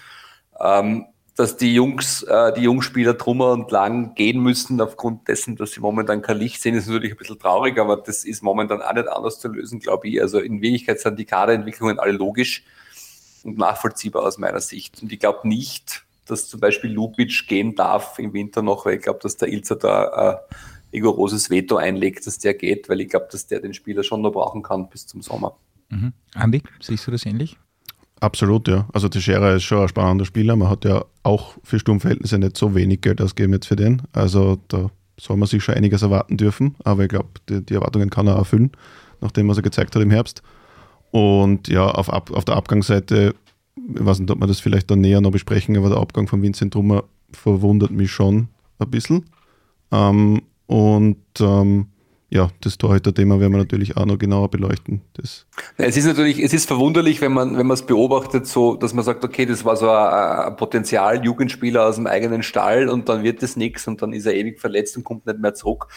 Ähm, dass die Jungs, äh, die Jungspieler Trummer und Lang gehen müssen aufgrund dessen, dass sie momentan kein Licht sehen, ist natürlich ein bisschen traurig, aber das ist momentan auch nicht anders zu lösen, glaube ich. Also in Wirklichkeit sind die Kaderentwicklungen alle logisch und nachvollziehbar aus meiner Sicht. Und ich glaube nicht, dass zum Beispiel Lubic gehen darf im Winter noch, weil ich glaube, dass der Ilzer da äh, rigoroses Veto einlegt, dass der geht, weil ich glaube, dass der den Spieler schon noch brauchen kann bis zum Sommer. Mhm. Andi, siehst du das ähnlich? Absolut, ja. Also Teixeira ist schon ein spannender Spieler. Man hat ja auch für Sturmverhältnisse nicht so wenig Geld ausgegeben jetzt für den. Also da soll man sich schon einiges erwarten dürfen. Aber ich glaube, die, die, Erwartungen kann er erfüllen, nachdem was er gezeigt hat im Herbst. Und ja, auf, Ab, auf der Abgangsseite, ich weiß nicht, ob wir das vielleicht dann näher noch besprechen, aber der Abgang von Vincent Trummer verwundert mich schon ein bisschen. Ähm, und ähm, ja, das Torhüter-Thema werden wir natürlich auch noch genauer beleuchten. Das es ist natürlich, es ist verwunderlich, wenn man, wenn es beobachtet, so, dass man sagt, okay, das war so ein, ein Potenzial, Jugendspieler aus dem eigenen Stall und dann wird das nichts und dann ist er ewig verletzt und kommt nicht mehr zurück.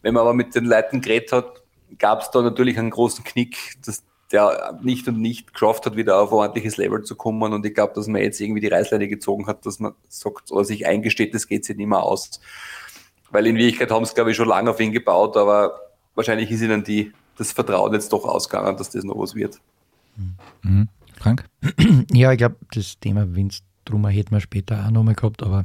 Wenn man aber mit den Leuten geredet hat, gab es da natürlich einen großen Knick, dass der nicht und nicht geschafft hat, wieder auf ordentliches Level zu kommen. Und ich glaube, dass man jetzt irgendwie die Reißleine gezogen hat, dass man sagt oder sich eingesteht, das geht sich nicht mehr aus weil in Wirklichkeit haben sie, glaube ich, schon lange auf ihn gebaut, aber wahrscheinlich ist ihnen die, das Vertrauen jetzt doch ausgegangen, dass das noch was wird. Mhm. Frank? Ja, ich glaube, das Thema Vince Drummer hätten wir später auch nochmal gehabt, aber.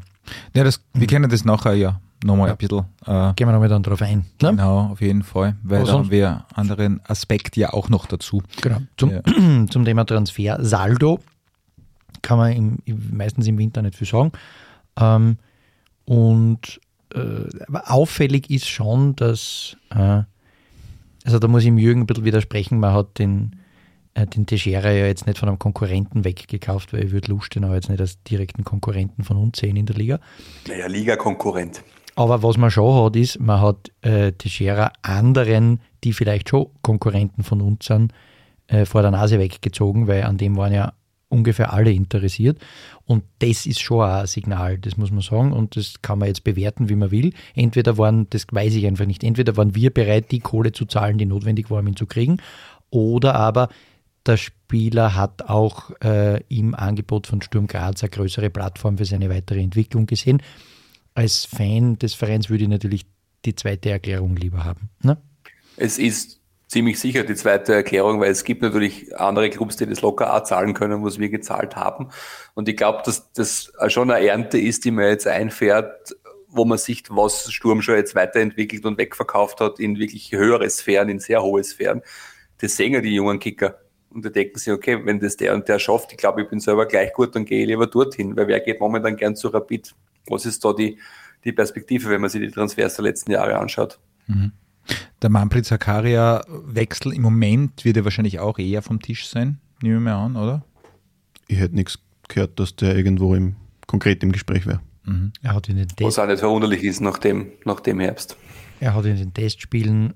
Ja, das, wir mhm. kennen das nachher ja nochmal ja. ein bisschen. Äh, Gehen wir nochmal dann drauf ein. Ne? Genau, auf jeden Fall, weil da haben wir einen anderen Aspekt ja auch noch dazu. Genau. Zum, ja. zum Thema Transfer, Saldo kann man im, meistens im Winter nicht viel sagen. Ähm, und äh, auffällig ist schon, dass, äh, also da muss ich im Jürgen ein bisschen widersprechen, man hat den, äh, den Teixeira ja jetzt nicht von einem Konkurrenten weggekauft, weil ich würde Lustenau jetzt nicht als direkten Konkurrenten von uns sehen in der Liga. Naja, Liga-Konkurrent. Aber was man schon hat, ist, man hat äh, Teixeira anderen, die vielleicht schon Konkurrenten von uns sind, äh, vor der Nase weggezogen, weil an dem waren ja ungefähr alle interessiert. Und das ist schon ein Signal, das muss man sagen. Und das kann man jetzt bewerten, wie man will. Entweder waren, das weiß ich einfach nicht, entweder waren wir bereit, die Kohle zu zahlen, die notwendig war, um ihn zu kriegen, oder aber der Spieler hat auch äh, im Angebot von Sturm Graz eine größere Plattform für seine weitere Entwicklung gesehen. Als Fan des Vereins würde ich natürlich die zweite Erklärung lieber haben. Ne? Es ist ziemlich sicher die zweite Erklärung, weil es gibt natürlich andere Clubs, die das locker auch zahlen können, was wir gezahlt haben. Und ich glaube, dass das schon eine Ernte ist, die man jetzt einfährt, wo man sieht, was Sturm schon jetzt weiterentwickelt und wegverkauft hat in wirklich höhere Sphären, in sehr hohe Sphären. Das sehen ja die jungen Kicker. Und da denken sie, okay, wenn das der und der schafft, ich glaube, ich bin selber gleich gut, dann gehe ich lieber dorthin, weil wer geht momentan gern zu Rapid? Was ist da die, die Perspektive, wenn man sich die Transfers der letzten Jahre anschaut? Mhm. Der Manfred Zakaria-Wechsel im Moment wird ja wahrscheinlich auch eher vom Tisch sein, nehmen wir an, oder? Ich hätte nichts gehört, dass der irgendwo im, konkret im Gespräch wäre. Mhm. Er hat in den Was auch nicht verwunderlich ist nach dem, nach dem Herbst. Er hat in den Testspielen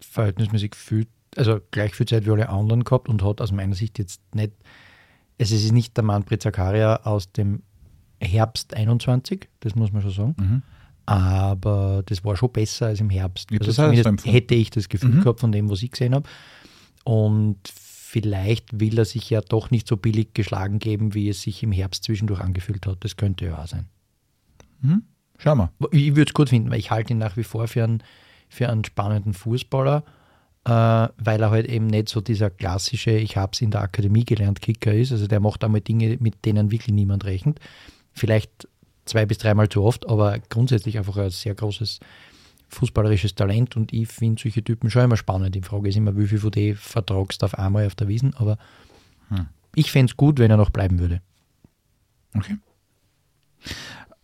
verhältnismäßig viel, also gleich viel Zeit wie alle anderen gehabt und hat aus meiner Sicht jetzt nicht, also es ist nicht der Manfred Zakaria aus dem Herbst 21, das muss man schon sagen. Mhm. Aber das war schon besser als im Herbst. Ich Also zumindest hätte ich das Gefühl Mhm. gehabt von dem, was ich gesehen habe. Und vielleicht will er sich ja doch nicht so billig geschlagen geben, wie es sich im Herbst zwischendurch angefühlt hat. Das könnte ja auch sein. Schauen wir. Ich würde es gut finden, weil ich halte ihn nach wie vor für einen, für einen spannenden Fußballer, äh, weil er halt eben nicht so dieser klassische, ich habe es in der Akademie gelernt, Kicker ist. Also der macht einmal Dinge, mit denen wirklich niemand rechnet. Vielleicht zwei bis dreimal zu oft, aber grundsätzlich einfach ein sehr großes fußballerisches Talent und ich finde solche Typen schon immer spannend. Die Frage ist immer, wie viel von denen vertragst du auf einmal auf der Wiesen, aber ich fände es gut, wenn er noch bleiben würde. Okay.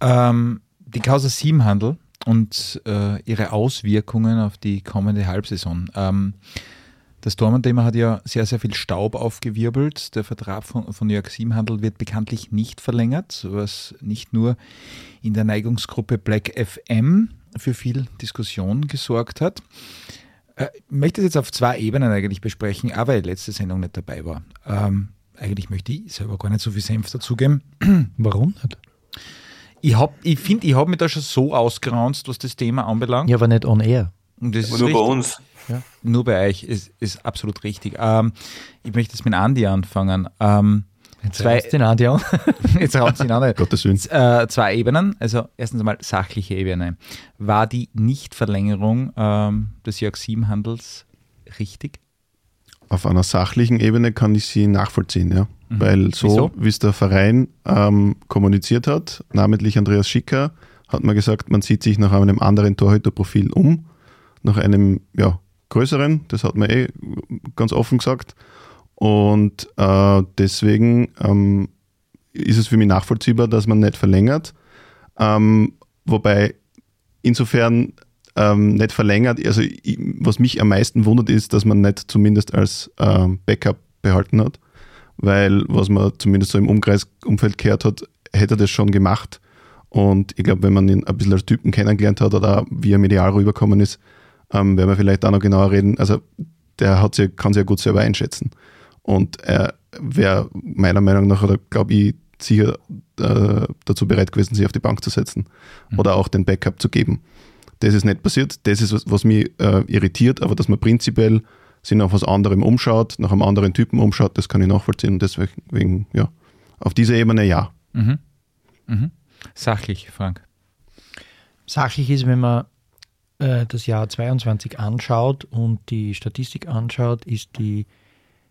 Ähm, die Causa 7 Handel und äh, ihre Auswirkungen auf die kommende Halbsaison. Ähm, das Dortmund-Thema hat ja sehr, sehr viel Staub aufgewirbelt. Der Vertrag von, von Jörg Siebenhandel wird bekanntlich nicht verlängert, was nicht nur in der Neigungsgruppe Black FM für viel Diskussion gesorgt hat. Äh, Ich möchte es jetzt auf zwei Ebenen eigentlich besprechen, aber weil letzte Sendung nicht dabei war. Ähm, eigentlich möchte ich selber gar nicht so viel Senf dazugeben. Warum nicht? Ich, hab, ich finde, ich habe mich da schon so ausgeranzt, was das Thema anbelangt. Ja, aber nicht on air. Und das Aber ist nur bei richtig. Uns. Nur bei euch ist, ist absolut richtig. Ähm, ich möchte jetzt mit Andi anfangen. Ähm, zwei, Den Andi an. jetzt raut ihn an. Gottes Willen. Äh, zwei Ebenen. Also erstens einmal sachliche Ebene. War die Nichtverlängerung ähm, des Jörg Sieben-Handels richtig? Auf einer sachlichen Ebene kann ich sie nachvollziehen, ja. Weil so, wie es der Verein ähm, kommuniziert hat, namentlich Andreas Schicker, hat man gesagt, man sieht sich nach einem anderen Torhüterprofil um, nach einem ja, größeren, das hat man eh ganz offen gesagt. Und äh, deswegen ähm, ist es für mich nachvollziehbar, dass man nicht verlängert. Ähm, wobei insofern ähm, nicht verlängert, also ich, was mich am meisten wundert, ist, dass man nicht zumindest als ähm, Backup behalten hat, weil was man zumindest so im Umkreis, Umfeld gehört hat, hätte er das schon gemacht. Und ich glaube, wenn man ihn ein bisschen als Typen kennengelernt hat oder wie er medial rübergekommen ist, ähm, werden wir vielleicht auch noch genauer reden. Also der hat sie, kann sich ja gut selber einschätzen. Und er wäre meiner Meinung nach, oder glaube ich, sicher äh, dazu bereit gewesen, sich auf die Bank zu setzen oder auch den Backup zu geben. Das ist nicht passiert. Das ist, was, was mich äh, irritiert, aber dass man prinzipiell sich nach was anderem umschaut, nach einem anderen Typen umschaut, das kann ich nachvollziehen. Und deswegen, ja, auf dieser Ebene ja. Mhm. Mhm. Sachlich, Frank. Sachlich ist, wenn man äh, das Jahr 22 anschaut und die Statistik anschaut, ist die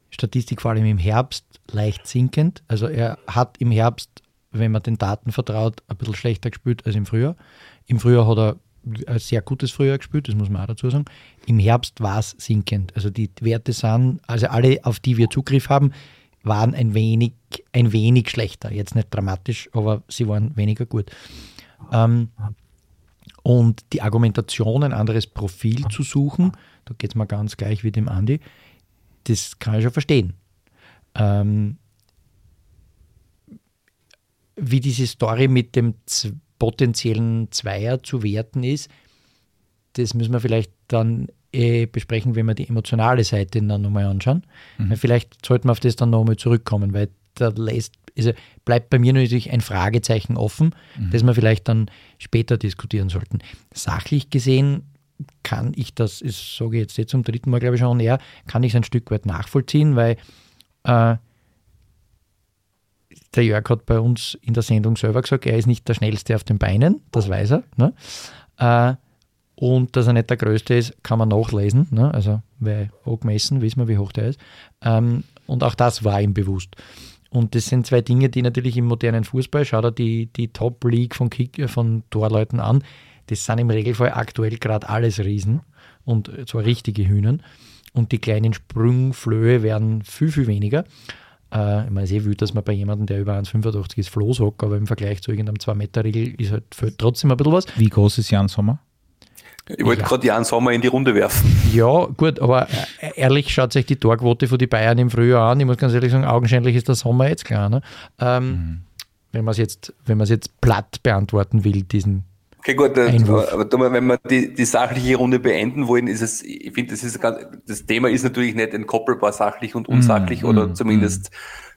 Statistik vor allem im Herbst leicht sinkend. Also er hat im Herbst, wenn man den Daten vertraut, ein bisschen schlechter gespielt als im Frühjahr. Im Frühjahr hat er ein sehr gutes Frühjahr gespielt, das muss man auch dazu sagen. Im Herbst war es sinkend. Also die Werte sind, also alle, auf die wir Zugriff haben, waren ein wenig, ein wenig schlechter. Jetzt nicht dramatisch, aber sie waren weniger gut. Ähm, und die Argumentation, ein anderes Profil zu suchen, da geht es mir ganz gleich wie dem Andi, das kann ich schon verstehen. Ähm, wie diese Story mit dem potenziellen Zweier zu werten ist, das müssen wir vielleicht dann eh besprechen, wenn wir die emotionale Seite dann nochmal anschauen. Weil Vielleicht sollten wir auf das dann nochmal zurückkommen, weil da lässt, also bleibt bei mir natürlich ein Fragezeichen offen, das wir vielleicht dann später diskutieren sollten. Sachlich gesehen kann ich das, ist, sage ich jetzt, jetzt zum dritten Mal, glaube ich schon, eher, kann ich es ein Stück weit nachvollziehen, weil äh, der Jörg hat bei uns in der Sendung selber gesagt, er ist nicht der Schnellste auf den Beinen, das weiß er. Ne? Äh, und dass er nicht der Größte ist, kann man nachlesen. Ne? Also, weil hoch gemessen, wissen wir, wie hoch der ist. Ähm, und auch das war ihm bewusst. Und das sind zwei Dinge, die natürlich im modernen Fußball, schau dir die, die Top-League von, Kick, äh, von Torleuten an, das sind im Regelfall aktuell gerade alles Riesen und zwar richtige Hühner. Und die kleinen Sprungflöhe werden viel, viel weniger. Äh, ich meine, es ist eh wild, dass man bei jemandem, der über 1,85 ist, Floh aber im Vergleich zu irgendeinem 2-Meter-Regel ist halt trotzdem ein bisschen was. Wie groß ist Jan Sommer? Ich wollte Ja. gerade Jan Sommer in die Runde werfen. Ja, gut, aber ehrlich, schaut sich die Torquote von die Bayern im Frühjahr an. Ich muss ganz ehrlich sagen, augenscheinlich ist der Sommer jetzt klar. Ne? Ähm, Wenn man es jetzt, wenn jetzt platt beantworten will, diesen Okay, gut, äh, Einwurf. aber wenn wir die, die sachliche Runde beenden wollen, ist es, ich finde, das ist ganz, das Thema ist natürlich nicht entkoppelbar sachlich und unsachlich oder zumindest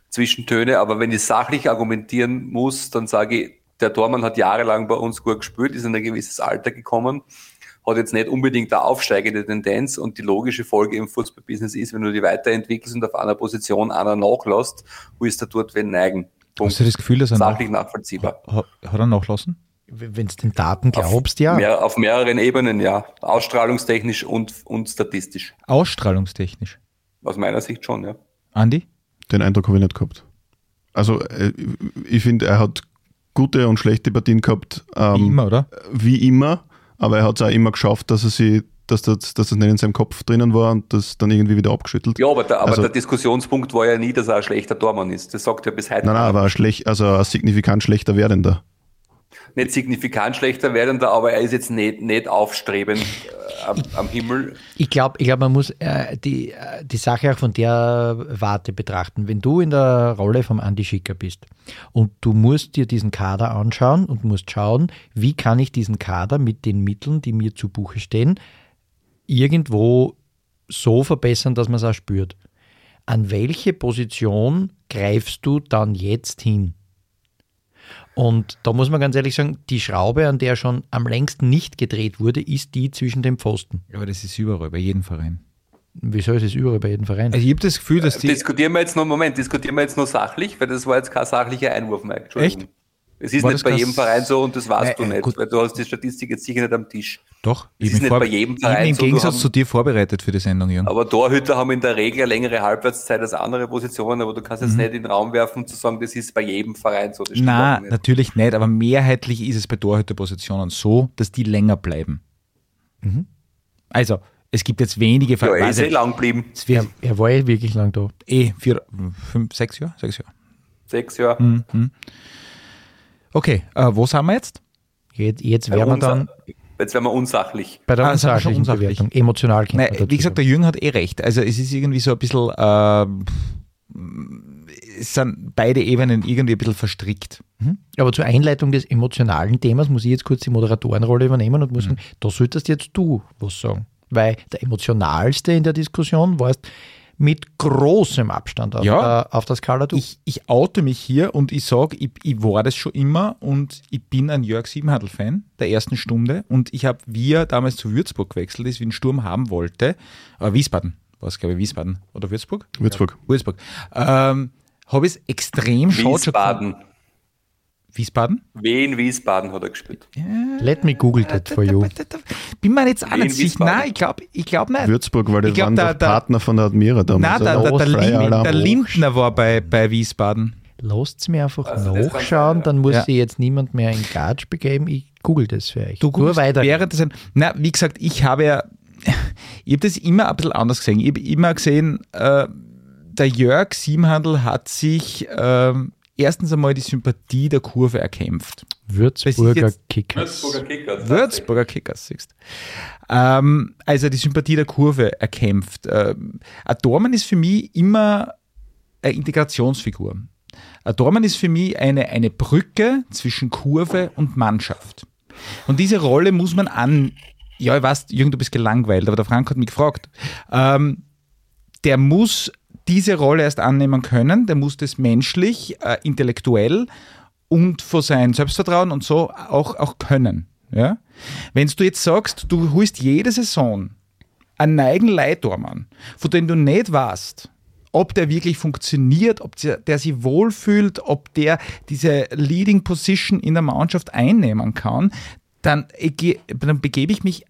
Zwischentöne, aber wenn ich sachlich argumentieren muss, dann sage ich, der Tormann hat jahrelang bei uns gut gespielt, ist in ein gewisses Alter gekommen, hat jetzt nicht unbedingt eine aufsteigende Tendenz und die logische Folge im Fußballbusiness ist, wenn du die weiterentwickelst und auf einer Position einer nachlässt, wo ist der dort wenn neigen. Punkt. Hast du das Gefühl, dass er nach, Sachlich nachvollziehbar. hat, hat er nachlassen? Wenn du den Daten glaubst, ja. Mehr, auf mehreren Ebenen, ja. Ausstrahlungstechnisch und, und statistisch. Ausstrahlungstechnisch. Aus meiner Sicht schon, ja. Andi? Den Eindruck habe ich nicht gehabt. Also äh, ich finde, er hat gute und schlechte Partien gehabt, ähm, Wie immer, oder? wie immer, aber er hat es auch immer geschafft, dass er sie, dass das, dass das nicht in seinem Kopf drinnen war und das dann irgendwie wieder abgeschüttelt. Ja, aber, der, aber Also- der Diskussionspunkt war ja nie, dass er ein schlechter Tormann ist. Das sagt ja bis heute Nein, nein, aber ein schlecht, also ein signifikant schlechter werdender. Nicht signifikant schlechter werdender, aber er ist jetzt nicht, nicht aufstrebend äh, am, am Himmel. Ich glaube, ich glaub, man muss äh, die, äh, die Sache auch von der Warte betrachten. Wenn du in der Rolle vom Andi Schicker bist und du musst dir diesen Kader anschauen und musst schauen, wie kann ich diesen Kader mit den Mitteln, die mir zu Buche stehen, irgendwo so verbessern, dass man es auch spürt. An welche Position greifst du dann jetzt hin? Und da muss man ganz ehrlich sagen, die Schraube, an der schon am längsten nicht gedreht wurde, ist die zwischen den Pfosten. Aber das ist überall, bei jedem Verein. Wieso ist es überall bei jedem Verein? Also ich habe das Gefühl, dass die. Diskutieren wir jetzt noch, Moment, diskutieren wir jetzt noch sachlich, weil das war jetzt kein sachlicher Einwurf, Mike. Entschuldigung. Es ist War nicht bei jedem Verein so und das weißt Nein, du äh, nicht, gut. weil du hast die Statistik jetzt sicher nicht am Tisch. Doch, Es ich ist bin bei jedem ich bin Verein im so, Gegensatz haben- zu dir vorbereitet für die Sendung, Jürgen. Aber Torhüter haben in der Regel eine längere Halbwertszeit als andere Positionen, aber du kannst jetzt nicht in den Raum werfen, zu sagen, das ist bei jedem Verein so. Na, natürlich nicht, aber mehrheitlich ist es bei Torhüterpositionen so, dass die länger bleiben. Also, es gibt jetzt wenige Ja, Vereine. er ist eh lang geblieben. er, er war eh wirklich lang da. eh vier, fünf, sechs Jahre? Sechs Jahre. Sechs Jahre. Hm. Okay, äh, wo sind wir jetzt? Jetzt, jetzt wären wir dann Jetzt werden wir unsachlich. bei der Ah, unsachlichen unsachlich? Bewertung. Emotional Nein, wie gesagt, der Jürgen hat eh recht. Also es ist irgendwie so ein bisschen, äh, es sind beide Ebenen irgendwie ein bisschen verstrickt. sagen. Aber zur Einleitung des emotionalen Themas muss ich jetzt kurz die Moderatorenrolle übernehmen und muss sagen, da solltest jetzt du was sagen. Weil der emotionalste in der Diskussion warst mit großem Abstand auf, Ja. äh, auf der Skala du. Ich, ich oute mich hier und ich sage, ich, ich war das schon immer und ich bin ein Jörg Siebenhandel-Fan der ersten Stunde und ich habe, wie er damals zu Würzburg gewechselt ist, wie einen Sturm haben wollte, aber Wiesbaden, war es glaube ich Wiesbaden oder Würzburg? Würzburg. Würzburg. Ähm, habe ich es extrem schade schon. Wiesbaden. Wen Wiesbaden hat er gespielt? Let me google that for you. Bin mir jetzt nicht sicher. Nein, ich glaube ich glaub nicht. Würzburg, weil die Ich glaub, waren der- der- Partner von der Admira damals. Nein, der, der, der, Flyer Lin, Alarm. der Lindner war bei, bei Wiesbaden. Lasst mir einfach Also das nachschauen, dann muss Ja. sich jetzt niemand mehr in Gatsch begeben. Ich google das für euch. Du Nur guckst, weiter. wäre das ein, na, wie gesagt, ich habe ja, ich habe das immer ein bisschen anders gesehen. Ich habe immer gesehen, äh, der Jörg Siebenhandel hat sich ähm, erstens einmal die Sympathie der Kurve erkämpft. Würzburger Kickers. Würzburger Kickers. Würzburger Kickers, siehst ähm, Also die Sympathie der Kurve erkämpft. Ähm, ein Dormann ist für mich immer eine Integrationsfigur. Ein Dormann ist für mich eine, eine Brücke zwischen Kurve und Mannschaft. Und diese Rolle muss man an. Ja, ich weiß, Jürgen, du bist gelangweilt, aber der Frank hat mich gefragt. Ähm, der muss diese Rolle erst annehmen können, der muss das menschlich, äh, intellektuell und vor sein Selbstvertrauen und so auch, auch können. Ja? Wenn du jetzt sagst, du holst jede Saison einen neigen Leitormann, von dem du nicht weißt, ob der wirklich funktioniert, ob der, der sich wohlfühlt, ob der diese Leading Position in der Mannschaft einnehmen kann, dann, dann begebe ich mich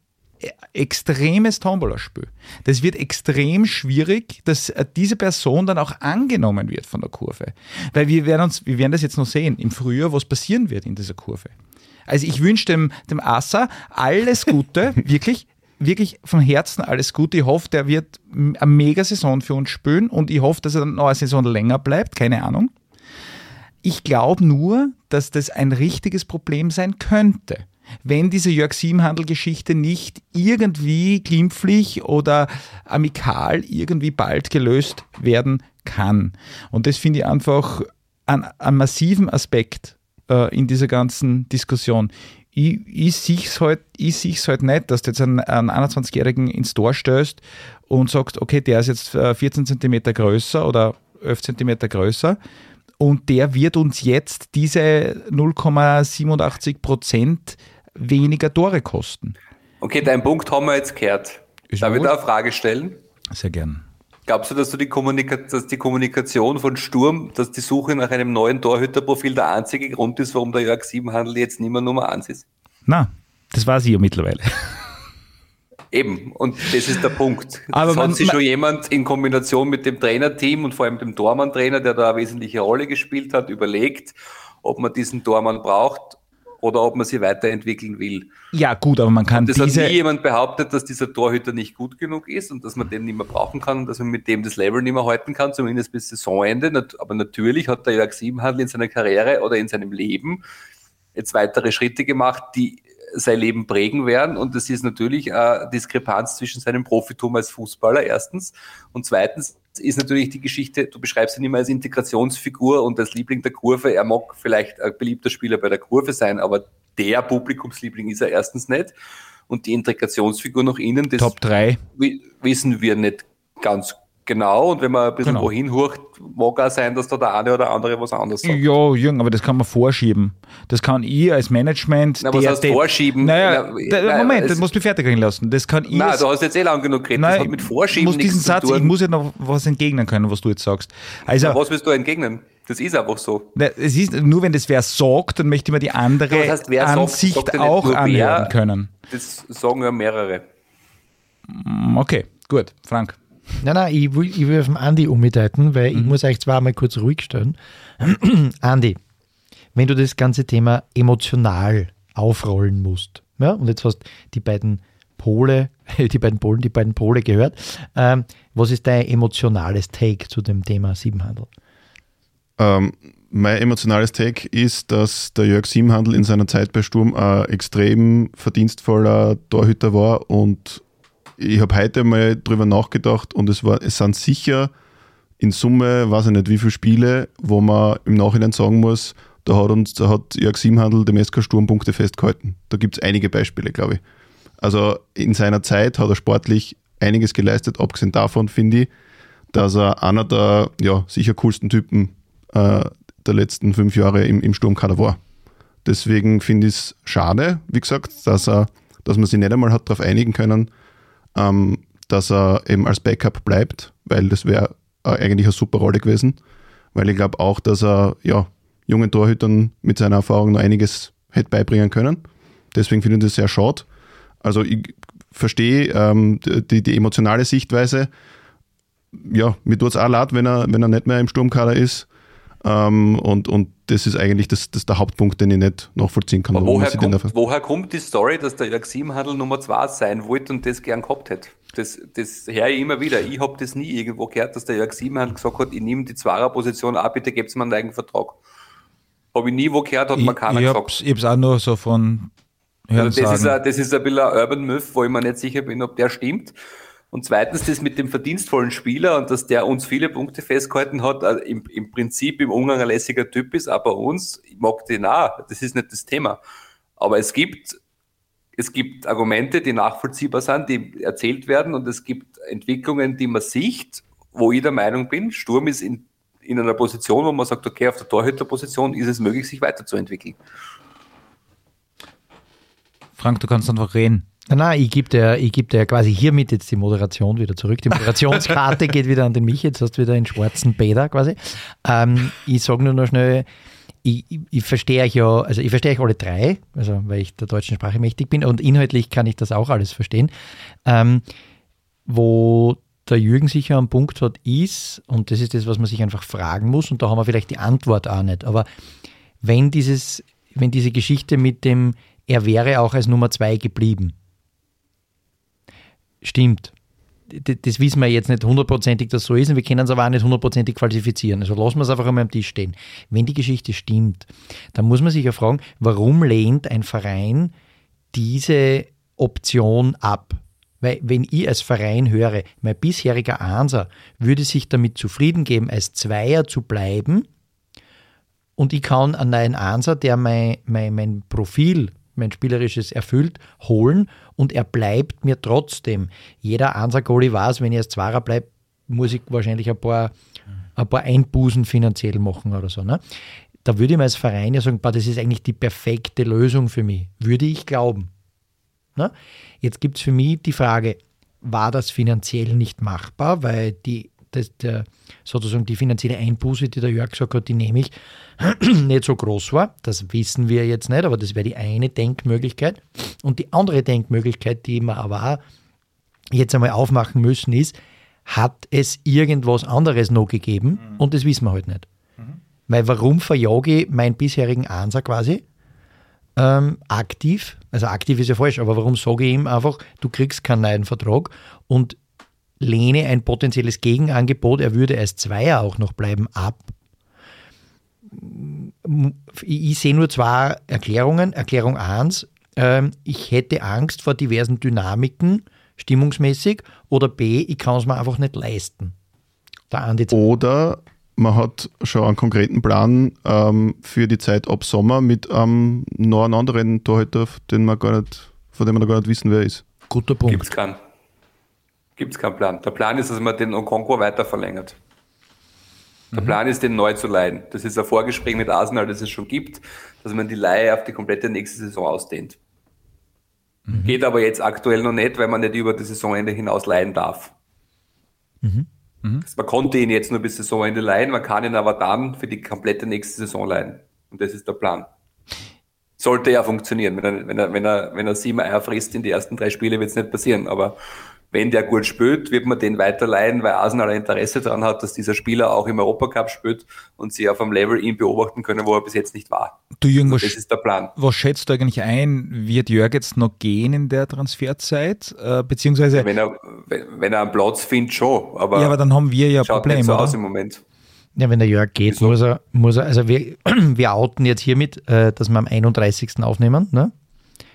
extremes Tombola-Spiel. Das wird extrem schwierig, dass äh, diese Person dann auch angenommen wird von der Kurve. Weil wir werden, uns, wir werden das jetzt noch sehen, im Frühjahr, was passieren wird in dieser Kurve. Also ich wünsche dem, dem Assa alles Gute, wirklich, wirklich von Herzen alles Gute. Ich hoffe, der wird eine Mega-Saison für uns spielen und ich hoffe, dass er dann noch eine Saison länger bleibt, keine Ahnung. Ich glaube nur, dass das ein richtiges Problem sein könnte wenn diese Jörg Siebenhandel-Geschichte nicht irgendwie glimpflich oder amikal irgendwie bald gelöst werden kann. Und das finde ich einfach einen, einen massiven Aspekt äh, in dieser ganzen Diskussion. Ich, ich sehe es halt, halt nicht, dass du jetzt einen, einen 21-Jährigen ins Tor stößt und sagst, okay, der ist jetzt 14 äh, cm größer oder 11 cm größer und der wird uns jetzt diese 0,87 Prozent weniger Tore kosten. Okay, deinen Punkt haben wir jetzt gehört. Ist Darf ich da eine Frage stellen? Sehr gern. Glaubst du, dass, du die dass die Kommunikation von Sturm, dass die Suche nach einem neuen Torhüterprofil der einzige Grund ist, warum der Jörg Siebenhandel jetzt nicht mehr Nummer 1 ist? Na, das weiß ich ja mittlerweile. Eben, und das ist der Punkt. Aber man, hat sich schon jemand in Kombination mit dem Trainerteam und vor allem dem Tormann-Trainer, der da eine wesentliche Rolle gespielt hat, überlegt, ob man diesen Tormann braucht oder ob man sie weiterentwickeln will. Ja, gut, aber man kann das diese... hat nie jemand behauptet, dass dieser Torhüter nicht gut genug ist und dass man den nicht mehr brauchen kann und dass man mit dem das Level nicht mehr halten kann, zumindest bis Saisonende. Aber natürlich hat der Jörg Siebenhandel in seiner Karriere oder in seinem Leben jetzt weitere Schritte gemacht, die sein Leben prägen werden. Und das ist natürlich eine Diskrepanz zwischen seinem Profitum als Fußballer, erstens. Und zweitens ist natürlich die Geschichte, du beschreibst ihn immer als Integrationsfigur und als Liebling der Kurve. Er mag vielleicht ein beliebter Spieler bei der Kurve sein, aber der Publikumsliebling ist er erstens nicht. Und die Integrationsfigur nach innen, das Top 3. wissen wir nicht ganz Genau, und wenn man ein bisschen genau. wohin hurcht, mag auch sein, dass da der eine oder andere was anderes sagt. Ja, Jürgen, aber das kann man vorschieben. Das kann ich als Management. Na, was heißt der, vorschieben? Naja, na, der, Moment, das musst du fertig reden lassen. Das kann ich. Nein, du hast jetzt eh lang genug geredet. Nein, das hat mit Vorschieben muss diesen Satz, Ich muss ja noch was entgegnen können, was du jetzt sagst. Also, na, was willst du entgegnen? Das ist einfach so. Na, es ist, nur wenn das wer sagt, dann möchte ich mir die andere ja, das heißt, Ansicht sagt, sagt auch anhören können. Das sagen ja mehrere. Okay, gut. Frank. Nein, nein, ich will, ich will auf den Andi umdeuten, weil mhm. ich muss euch zwar mal kurz ruhig stellen. Andi, wenn du das ganze Thema emotional aufrollen musst, ja, und jetzt hast die beiden Pole, die beiden Polen, die beiden Pole gehört, ähm, was ist dein emotionales Take zu dem Thema Siebenhandel? Ähm, mein emotionales Take ist, dass der Jörg Siebenhandel in seiner Zeit bei Sturm ein extrem verdienstvoller Torhüter war und ich habe heute mal drüber nachgedacht und es, war, es sind sicher in Summe, weiß ich nicht, wie viele Spiele, wo man im Nachhinein sagen muss, da hat uns da hat Jörg Siebenhandel dem SK Sturm Punkte festgehalten. Da gibt es einige Beispiele, glaube ich. Also in seiner Zeit hat er sportlich einiges geleistet, abgesehen davon finde ich, dass er einer der ja, sicher coolsten Typen äh, der letzten fünf Jahre im, im Sturmkader war. Deswegen finde ich es schade, wie gesagt, dass, er, dass man sich nicht einmal hat darauf einigen können, ähm, dass er eben als Backup bleibt, weil das wäre äh, eigentlich eine super Rolle gewesen. Weil ich glaube auch, dass er ja, jungen Torhütern mit seiner Erfahrung noch einiges hätte beibringen können. Deswegen finde ich das sehr schade. Also ich verstehe ähm, die, die emotionale Sichtweise. Ja, mir tut es auch leid, wenn er, wenn er nicht mehr im Sturmkader ist. Ähm, und, und das ist eigentlich das, das der Hauptpunkt, den ich nicht nachvollziehen kann. Woher kommt, woher kommt, die Story, dass der Jörg Siebenhandel Nummer 2 sein wollte und das gern gehabt hätte? Das, das höre ich immer wieder. Ich habe das nie irgendwo gehört, dass der Jörg Siebenhandel gesagt hat, ich nehme die Zweierposition ab, bitte gebt mir einen eigenen Vertrag. Habe ich nie wo gehört, hat ich, mir keiner ich gesagt. ich habe es auch nur so von also das, ist ein, das ist ein bisschen ein Urban Myth, wo ich mir nicht sicher bin, ob der stimmt. Und zweitens das mit dem verdienstvollen Spieler und dass der uns viele Punkte festgehalten hat, also im, im Prinzip im Umgang ein lässiger Typ ist, aber uns, ich mag den auch, das ist nicht das Thema. Aber es gibt, es gibt Argumente, die nachvollziehbar sind, die erzählt werden und es gibt Entwicklungen, die man sieht wo ich der Meinung bin, Sturm ist in, in einer Position, wo man sagt, okay, auf der Torhüterposition ist es möglich, sich weiterzuentwickeln. Frank, du kannst einfach reden. Nein, ich gebe dir, ich geb dir quasi hiermit jetzt die Moderation wieder zurück. Die Moderationskarte geht wieder an den Mich, jetzt hast du wieder einen schwarzen Bäder quasi. Ähm, ich sage nur noch schnell, ich, ich, ich verstehe euch ja, also ich verstehe euch alle drei, also weil ich der deutschen Sprache mächtig bin und inhaltlich kann ich das auch alles verstehen. Ähm, wo der Jürgen sicher am Punkt hat, ist, und das ist das, was man sich einfach fragen muss, und da haben wir vielleicht die Antwort auch nicht, aber wenn dieses, wenn diese Geschichte mit dem, er wäre auch als Nummer zwei geblieben, stimmt. Das wissen wir jetzt nicht hundertprozentig, dass so ist, und wir können es aber auch nicht hundertprozentig falsifizieren. Also lassen wir es einfach einmal am Tisch stehen. Wenn die Geschichte stimmt, dann muss man sich ja fragen, warum lehnt ein Verein diese Option ab? Weil wenn ich als Verein höre, mein bisheriger Einser würde sich damit zufrieden geben, als Zweier zu bleiben und ich kann einen neuen Einser, der mein, mein, mein Profil, mein spielerisches erfüllt, holen und er bleibt mir trotzdem. Jeder Einser-Goalie weiß, wenn ich als Zweier bleibe, muss ich wahrscheinlich ein paar, ein paar Einbußen finanziell machen oder so. Ne? Da würde ich mir als Verein ja sagen, das ist eigentlich die perfekte Lösung für mich. Würde ich glauben. Ne? Jetzt gibt es für mich die Frage, war das finanziell nicht machbar, weil die, das, der, sozusagen die finanzielle Einbuße, die der Jörg gesagt hat, die nehme ich, nicht so groß war. Das wissen wir jetzt nicht, aber das wäre die eine Denkmöglichkeit. Und die andere Denkmöglichkeit, die wir aber auch jetzt einmal aufmachen müssen, ist, hat es irgendwas anderes noch gegeben? Und das wissen wir halt nicht. Weil warum verjage ich meinen bisherigen Ansatz quasi? ähm, aktiv, also aktiv ist ja falsch, aber warum sage ich ihm einfach, du kriegst keinen neuen Vertrag und lehne ein potenzielles Gegenangebot, er würde als Zweier auch noch bleiben, ab. Ich, sehe nur zwei Erklärungen. Erklärung 1, ähm, ich hätte Angst vor diversen Dynamiken, stimmungsmäßig, oder B, ich kann es mir einfach nicht leisten. Oder man hat schon einen konkreten Plan ähm, für die Zeit ab Sommer mit ähm, noch einem anderen Torhüter, den man gar nicht, von dem man noch gar nicht wissen, wer ist. guter Punkt. Gibt es keinen. Gibt es keinen Plan. Der Plan ist, dass man den Okonkwo weiter verlängert. Der Plan ist, den neu zu leihen. Das ist ein Vorgespräch mit Arsenal, das es schon gibt, dass man die Leihe auf die komplette nächste Saison ausdehnt. Geht aber jetzt aktuell noch nicht, weil man nicht über das Saisonende hinaus leihen darf. Man konnte ihn jetzt nur bis Saisonende leihen, man kann ihn aber dann für die komplette nächste Saison leihen. Und das ist der Plan. Sollte ja funktionieren. Wenn er, wenn er, wenn er, wenn er sieben Eier frisst in die ersten drei Spiele, wird es nicht passieren. Aber wenn der gut spielt, wird man den weiterleihen, weil Arsenal ein Interesse daran hat, dass dieser Spieler auch im Europacup spielt und sie auf einem Level ihn beobachten können, wo er bis jetzt nicht war. Du Jürgen, Das was, ist der Plan. was schätzt du eigentlich ein? Wird Jörg jetzt noch gehen in der Transferzeit? Äh, beziehungsweise, Wenn er, wenn, wenn er einen Platz findet, schon. Aber, ja, aber dann haben wir ja ein schaut Problem, nicht so aus im Moment. Ja, wenn der Jörg geht, Wieso? muss er, muss er, also wir, wir outen jetzt hiermit, äh, dass wir am 31. aufnehmen. Ne?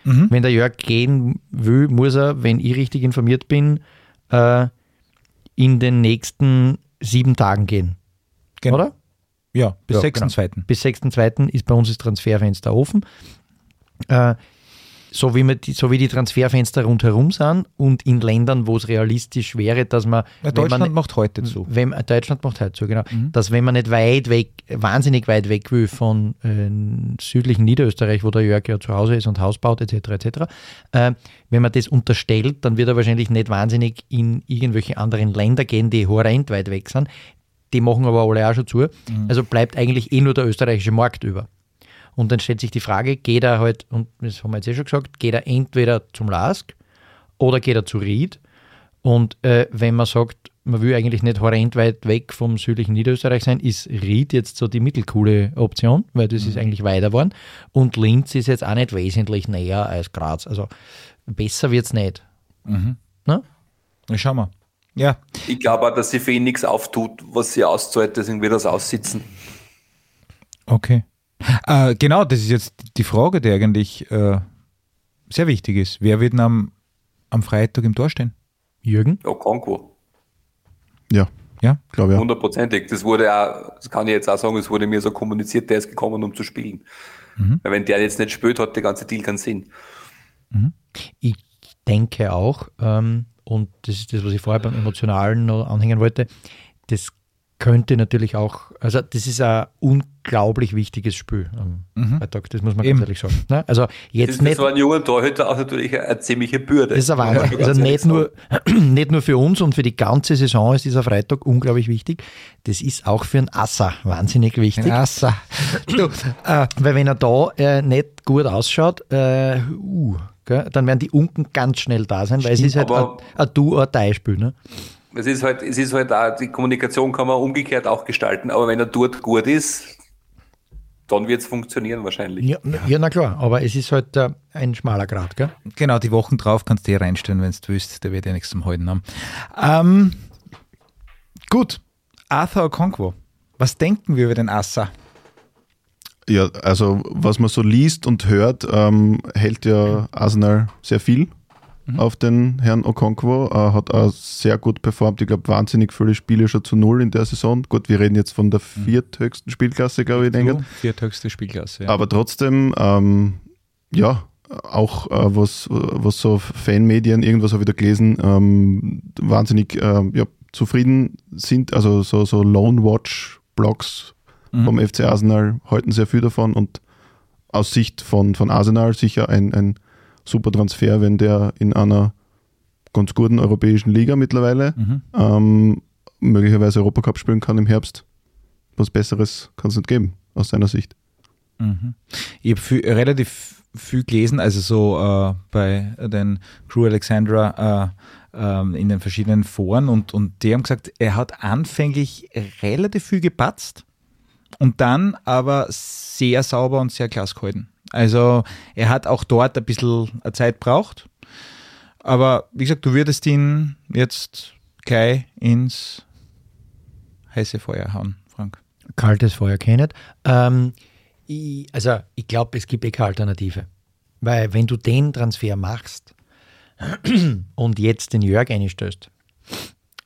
Mhm. Wenn der Jörg gehen will, muss er, wenn ich richtig informiert bin, äh, in den nächsten sieben Tagen gehen. Genau. Oder? Ja, bis Ja, 6.2. Bis 6.2. ist bei uns das Transferfenster offen. Äh, so, wie wir die, so wie die Transferfenster rundherum sind und in Ländern, wo es realistisch wäre, dass man. Ja, Deutschland man, macht heute zu. wenn, Deutschland macht halt so, genau. Mhm. Dass wenn man nicht weit weg, wahnsinnig weit weg will von äh, südlichen Niederösterreich, wo der Jörg ja zu Hause ist und Haus baut, etc., etc., äh, wenn man das unterstellt, dann wird er wahrscheinlich nicht wahnsinnig in irgendwelche anderen Länder gehen, die horrend weit weg sind. Die machen aber alle auch schon zu. Also bleibt eigentlich eh nur der österreichische Markt über. Und dann stellt sich die Frage, geht er halt, und das haben wir jetzt eh schon gesagt, geht er entweder zum Lask oder geht er zu Ried? Und äh, wenn man sagt, man will eigentlich nicht horrend weit weg vom südlichen Niederösterreich sein, ist Ried jetzt so die mittelcoole Option, weil das ist eigentlich weiter geworden. Und Linz ist jetzt auch nicht wesentlich näher als Graz. Also besser wird es nicht. Ne? Ja, schauen wir. Ja, Ich glaube auch, dass sie für ihn nichts auftut, was sie auszahlt, deswegen wird es aussitzen. okay. Äh, genau, das ist jetzt die Frage, die eigentlich äh, sehr wichtig ist. Wer wird denn am, am Freitag im Tor stehen? Jürgen? Okonkwo. Ja, Ja? glaube ja. Hundertprozentig. Das wurde auch, das kann ich jetzt auch sagen, es wurde mir so kommuniziert, der ist gekommen, um zu spielen. Weil wenn der jetzt nicht spielt, hat der ganze Deal keinen Sinn. Ich denke auch, ähm, und das ist das, was ich vorher beim Emotionalen noch anhängen wollte, das könnte natürlich auch, also das ist ein unglaublich wichtiges Spiel am Freitag, das muss man Eben. ganz ehrlich sagen. Ne? Also Das jetzt ist nicht, so ein junger Torhüter auch natürlich eine, ziemliche Bürde. das ist ein Wahnsinn. Also nicht sagen. nur, nicht nur für uns und für die ganze Saison ist dieser Freitag unglaublich wichtig, das ist auch für einen Assa wahnsinnig wichtig. Assa. Du, äh, Weil wenn er da äh, nicht gut ausschaut, äh, uh, gell, dann werden die Unken ganz schnell da sein, weil es ist halt ein, ein Do-or-Die-Spiel. Ne? Es ist halt, es ist halt auch, die Kommunikation kann man umgekehrt auch gestalten, aber wenn er dort gut ist, dann wird es funktionieren wahrscheinlich. Ja, ja, na klar, aber es ist halt äh, ein schmaler Grad. Gell? genau, die Wochen drauf kannst du dir reinstellen, wenn du willst. Der wird ja nichts zum Halten haben. Ähm, gut, Arthur Okonkwo. Was denken wir über den Assa? Ja, also was man so liest und hört, ähm, hält ja Arsenal sehr viel auf den Herrn Okonkwo. Äh, hat auch sehr gut performt. Ich glaube, wahnsinnig viele Spiele schon zu null in der Saison. Gut, wir reden jetzt von der vierthöchsten Spielklasse, glaube ich, in England. Vierthöchste Spielklasse. Ja. Aber trotzdem, ähm, ja, auch äh, was, was so Fanmedien, irgendwas habe ich da gelesen, ähm, wahnsinnig ähm, ja, zufrieden sind. Also so, so Lone Watch-Blogs vom FC Arsenal halten sehr viel davon und aus Sicht von, von Arsenal sicher ein, ein super Transfer, wenn der in einer ganz guten europäischen Liga mittlerweile ähm, möglicherweise Europacup spielen kann im Herbst. Was Besseres kann es nicht geben, aus seiner Sicht. Ich habe viel, relativ viel gelesen, also so äh, bei den Crew Alexandra äh, ähm, in den verschiedenen Foren und, und die haben gesagt, er hat anfänglich relativ viel gepatzt und dann aber sehr sauber und sehr klasse gehalten. Also er hat auch dort ein bisschen Zeit braucht, aber wie gesagt, du würdest ihn jetzt gleich ins heiße Feuer hauen, Frank. Kaltes Feuer kennet. Ähm, ich, also ich glaube, es gibt eh keine Alternative. Weil wenn du den Transfer machst und jetzt den Jörg einstellst,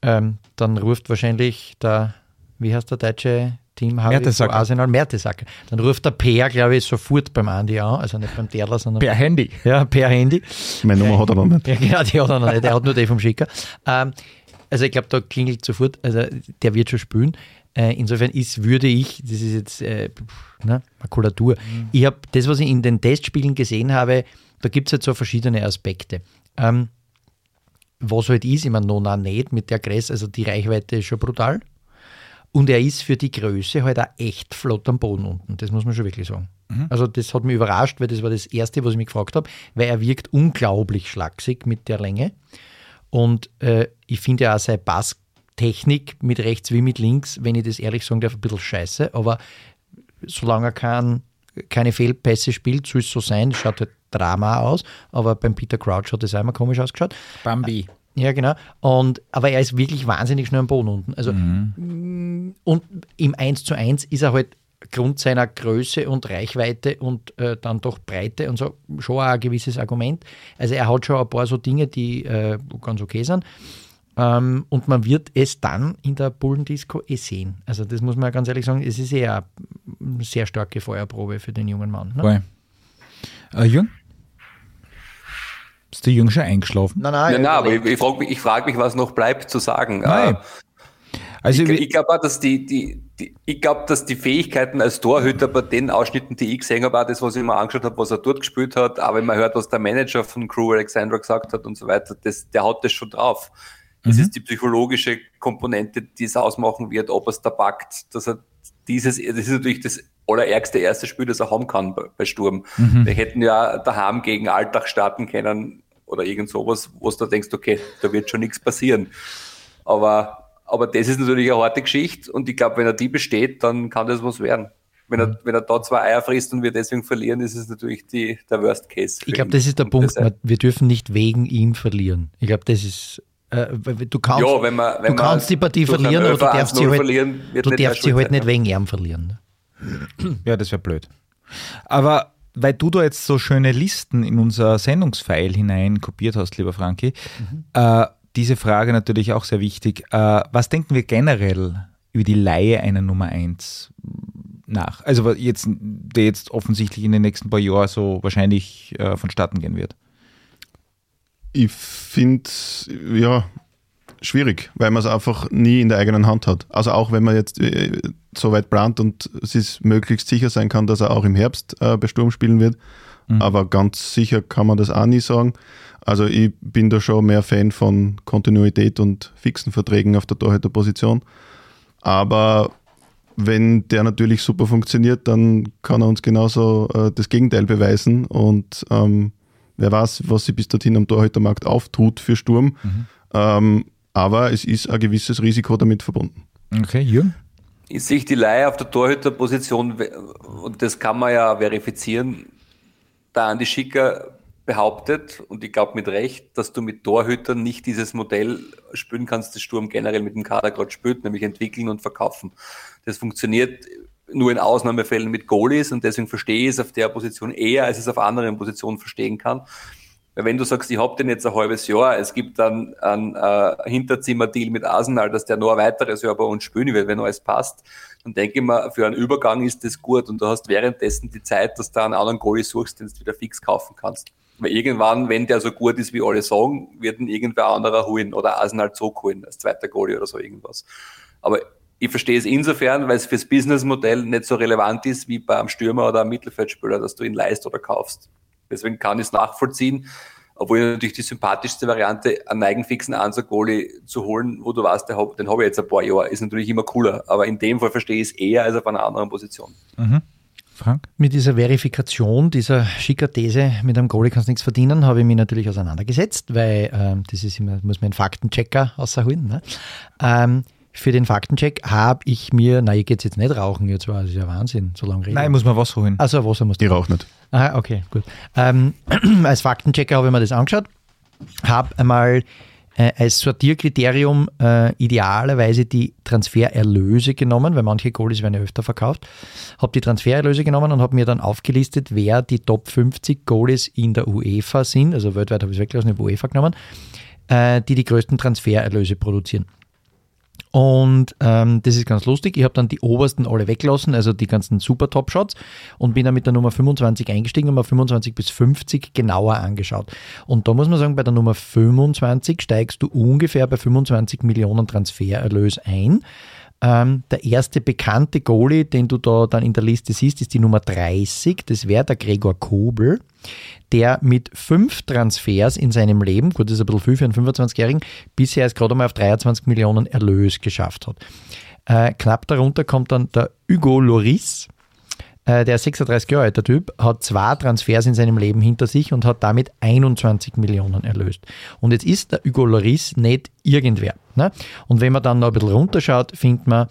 ähm, dann ruft wahrscheinlich der, wie heißt der deutsche Team Mertesacker. Arsenal Mertesacker. Dann ruft der Per, glaube ich, sofort beim Andi an, also nicht beim Derler, sondern Per Handy. ja, per Handy. Meine Nummer hat er noch nicht. Ja, genau, die hat er noch nicht. Der hat nur die vom Schicker. Ähm, also ich glaube, da klingelt sofort, also der wird schon spülen. Äh, insofern ist, würde ich, das ist jetzt äh, ne, Makulatur. Ich habe das, was ich in den Testspielen gesehen habe, da gibt es halt so verschiedene Aspekte. Ähm, was halt ist, ich meine, Nona nicht mit der Größe, also die Reichweite ist schon brutal. Und er ist für die Größe halt auch echt flott am Boden unten. Das muss man schon wirklich sagen. Also das hat mich überrascht, weil das war das Erste, was ich mich gefragt habe, weil er wirkt unglaublich schlaksig mit der Länge. Und äh, ich finde ja auch seine Passtechnik mit rechts wie mit links, wenn ich das ehrlich sagen darf, ein bisschen scheiße. Aber solange er kein, keine Fehlpässe spielt, soll es so sein. Das schaut halt Drama aus. Aber beim Peter Crouch hat das einmal komisch ausgeschaut. Bambi. Ja, genau. Und, aber er ist wirklich wahnsinnig schnell am Boden unten. Also, mm, Und im 1 zu 1 ist er halt Grund seiner Größe und Reichweite und äh, dann doch Breite und so schon auch ein gewisses Argument. Also er hat schon ein paar so Dinge, die äh, ganz okay sind. Ähm, und man wird es dann in der Bullendisco eh sehen. Also das muss man ganz ehrlich sagen, es ist eher eine sehr starke Feuerprobe für den jungen Mann. Ne? Äh, Jürgen? Ist der Jürgen schon eingeschlafen? Nein, nein, Ja, na, aber ich, ich frage mich, ich frag mich, was noch bleibt zu sagen. Nein. Äh, Also, ich ich glaube dass die, die, die, ich glaube, dass die Fähigkeiten als Torhüter bei den Ausschnitten, die ich gesehen habe, auch das, was ich mir angeschaut habe, was er dort gespielt hat, aber wenn man hört, was der Manager von Crew Alexandra gesagt hat und so weiter, das, der hat das schon drauf. Es ist die psychologische Komponente, die es ausmachen wird, ob er es da packt, dass er dieses, das ist natürlich das allerärgste erste Spiel, das er haben kann bei, Sturm. Wir hätten ja daheim gegen Alltag starten können oder irgend sowas, wo du denkst, okay, da wird schon nichts passieren. Aber, aber das ist natürlich eine harte Geschichte und ich glaube, wenn er die besteht, dann kann das was werden. Wenn er, wenn er da zwei Eier frisst und wir deswegen verlieren, ist es natürlich die, der Worst Case. Ich glaube, das ist der Und Punkt. deshalb- Wir dürfen nicht wegen ihm verlieren. Ich glaube, das ist. Äh, du kannst, Ja, wenn man- wenn du man kannst die Partie verlieren, aber du darfst sie 1-0 halt, verlieren, du darfst sie halt nicht ja. wegen ihm verlieren. Ja, das wäre blöd. Aber weil du da jetzt so schöne Listen in unser Sendungsfile hinein kopiert hast, lieber Franki, äh, diese Frage natürlich auch sehr wichtig. Äh, was denken wir generell über die Laie einer Nummer 1 nach? Also jetzt, der jetzt offensichtlich in den nächsten paar Jahren so wahrscheinlich äh, vonstatten gehen wird. Ich finde ja schwierig, weil man es einfach nie in der eigenen Hand hat. Also auch wenn man jetzt äh, so weit plant und es ist möglichst sicher sein kann, dass er auch im Herbst äh, bei Sturm spielen wird. Mhm. Aber ganz sicher kann man das auch nie sagen. Also ich bin da schon mehr Fan von Kontinuität und fixen Verträgen auf der Torhüterposition. Aber wenn der natürlich super funktioniert, dann kann er uns genauso äh, das Gegenteil beweisen. Und ähm, wer weiß, was sich bis dorthin am Torhütermarkt auftut für Sturm. Mhm. Ähm, aber es ist ein gewisses Risiko damit verbunden. Okay, Jürgen? Ich sehe die Leihe auf der Torhüterposition, und das kann man ja verifizieren, da Andi Schicker behauptet, und ich glaube mit Recht, dass du mit Torhütern nicht dieses Modell spielen kannst, das Sturm generell mit dem Kader gerade spielt, nämlich entwickeln und verkaufen. Das funktioniert nur in Ausnahmefällen mit Goalies und deswegen verstehe ich es auf der Position eher, als ich es auf anderen Positionen verstehen kann. Weil wenn du sagst, ich habe den jetzt ein halbes Jahr, es gibt dann einen äh, Hinterzimmer-Deal mit Arsenal, dass der noch ein weiteres Jahr bei uns spielen wird, wenn alles passt, dann denke ich mir, für einen Übergang ist das gut und du hast währenddessen die Zeit, dass du einen anderen Goalie suchst, den du wieder fix kaufen kannst. Weil irgendwann, wenn der so gut ist, wie alle sagen, wird ihn irgendwer anderer holen oder Arsenal Zug holen als zweiter Goalie oder so irgendwas. Aber ich verstehe es insofern, weil es fürs Businessmodell nicht so relevant ist wie beim Stürmer oder einem Mittelfeldspieler, dass du ihn leist oder kaufst. Deswegen kann ich es nachvollziehen, obwohl natürlich die sympathischste Variante, einen eigenfixen Answer-Goalie zu holen, wo du weißt, den habe ich jetzt ein paar Jahre, ist natürlich immer cooler. Aber in dem Fall verstehe ich es eher als auf einer anderen Position. Mhm. Frank? Mit dieser Verifikation, dieser schicker These, mit einem Goalie kannst du nichts verdienen, habe ich mich natürlich auseinandergesetzt, weil ähm, das ist immer, muss man einen Faktenchecker außerholen. Ne? Ähm, für den Faktencheck habe ich mir, nein, ich gehe jetzt nicht rauchen, jetzt war das ist ja Wahnsinn, so lange reden. Nein, muss man Wasser holen. Also Wasser muss Die raucht nicht. Aha, okay, gut. Ähm, als Faktenchecker habe ich mir das angeschaut, habe einmal äh, als Sortierkriterium äh, idealerweise die Transfererlöse genommen, weil manche Goalies werden ja öfter verkauft. Habe die Transfererlöse genommen und habe mir dann aufgelistet, wer die Top 50 Goalies in der UEFA sind, also weltweit habe ich es weggelassen, in UEFA genommen, äh, die die größten Transfererlöse produzieren. Und ähm, das ist ganz lustig. Ich habe dann die obersten alle weggelassen, also die ganzen super Top-Shots und bin dann mit der Nummer 25 eingestiegen und mir 25 bis 50 genauer angeschaut. Und da muss man sagen, bei der Nummer 25 steigst du ungefähr bei 25 Millionen Transfererlös ein. Ähm, der erste bekannte Goalie, den du da dann in der Liste siehst, ist die Nummer 30. Das wäre der Gregor Kobel, der mit fünf Transfers in seinem Leben, gut, das ist ein bisschen viel für einen 25-Jährigen, bisher erst gerade mal auf 23 Millionen Erlös geschafft hat. Äh, knapp darunter kommt dann der Hugo Loris, äh, der 36 Jahre alter Typ, hat zwei Transfers in seinem Leben hinter sich und hat damit 21 Millionen erlöst. Und jetzt ist der Hugo Loris nicht irgendwer. Ne? Und wenn man dann noch ein bisschen runterschaut, findet man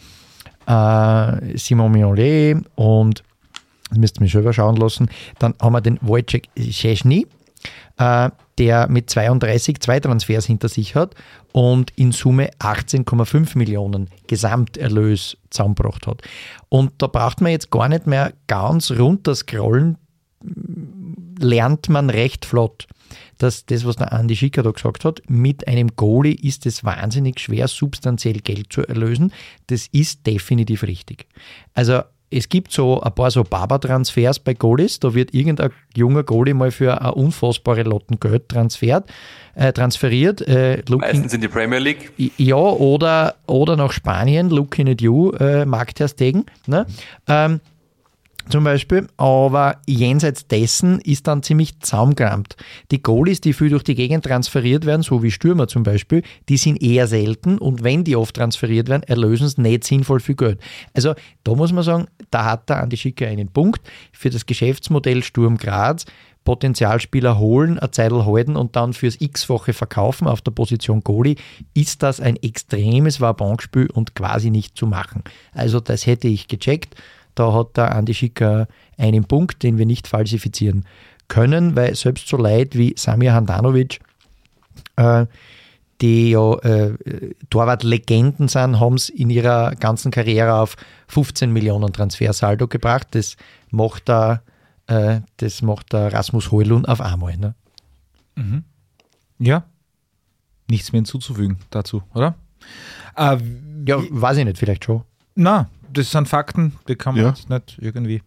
äh, Simon Mignolet und das müsst ihr mich selber schauen lassen. Dann haben wir den Wojciech Szczesny, äh, der mit 32 zwei Transfers hinter sich hat und in Summe 18,5 Millionen Gesamterlös zusammengebracht hat. Und da braucht man jetzt gar nicht mehr ganz runter scrollen, lernt man recht flott dass das, was der Andi Schicker da gesagt hat, mit einem Goalie ist es wahnsinnig schwer, substanziell Geld zu erlösen. Das ist definitiv richtig. Also es gibt so ein paar so Baba-Transfers bei Goalies, da wird irgendein junger Goalie mal für eine unfassbare Lotten Geld transferiert. Äh, transferiert äh, Meistens in die Premier League. Ja, oder, oder nach Spanien, looking at you, äh, Mark Ter Stegen. Ne? Ähm, zum Beispiel, aber jenseits dessen ist dann ziemlich zaumgerammt. Die Goalies, die viel durch die Gegend transferiert werden, so wie Stürmer zum Beispiel, die sind eher selten und wenn die oft transferiert werden, erlösen es nicht sinnvoll viel Geld. Also da muss man sagen, da hat der Andi Schicker einen Punkt für das Geschäftsmodell Sturm Graz. Potenzialspieler holen, eine Zeit halten und dann fürs x-fache verkaufen auf der Position Goalie, ist das ein extremes Wabonspiel und quasi nicht zu machen. Also das hätte ich gecheckt da hat der Andi Schicker einen Punkt, den wir nicht falsifizieren können, weil selbst so Leute wie Samir Handanovic, äh, die ja äh, Torwart-Legenden sind, haben es in ihrer ganzen Karriere auf 15 Millionen Transfersaldo gebracht. Das macht der, äh, das macht der Rasmus Heulund auf einmal. Ne? Mhm. Ja, nichts mehr hinzuzufügen dazu, oder? Äh, ja, weiß ich nicht, vielleicht schon. Na, das sind Fakten, die kann man Ja. jetzt nicht irgendwie.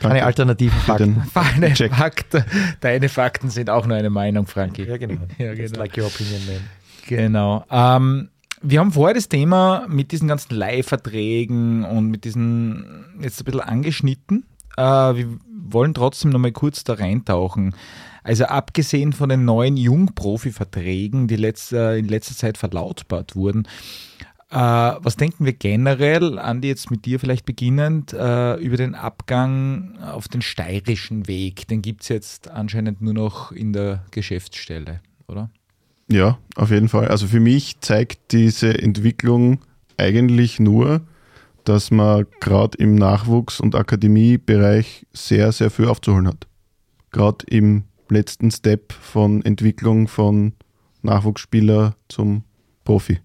Keine Danke alternativen für Fakten. Check. Fakten, deine Fakten sind auch nur eine Meinung, Frankie. Ja, genau. Ja, genau. like your opinion, man. Genau. Ähm, wir haben vorher das Thema mit diesen ganzen Leihverträgen und mit diesen jetzt ein bisschen angeschnitten. Äh, wir wollen trotzdem nochmal kurz da reintauchen. Also abgesehen von den neuen Jungprofi-Verträgen, die letzte, in letzter Zeit verlautbart wurden, äh, was denken wir generell, Andi, jetzt mit dir vielleicht beginnend, äh, über den Abgang auf den steirischen Weg? Den gibt es jetzt anscheinend nur noch in der Geschäftsstelle, oder? Ja, auf jeden Fall. Also für mich zeigt diese Entwicklung eigentlich nur, dass man gerade im Nachwuchs- und Akademiebereich sehr, sehr viel aufzuholen hat. Gerade im letzten Step von Entwicklung von Nachwuchsspieler zum Profi.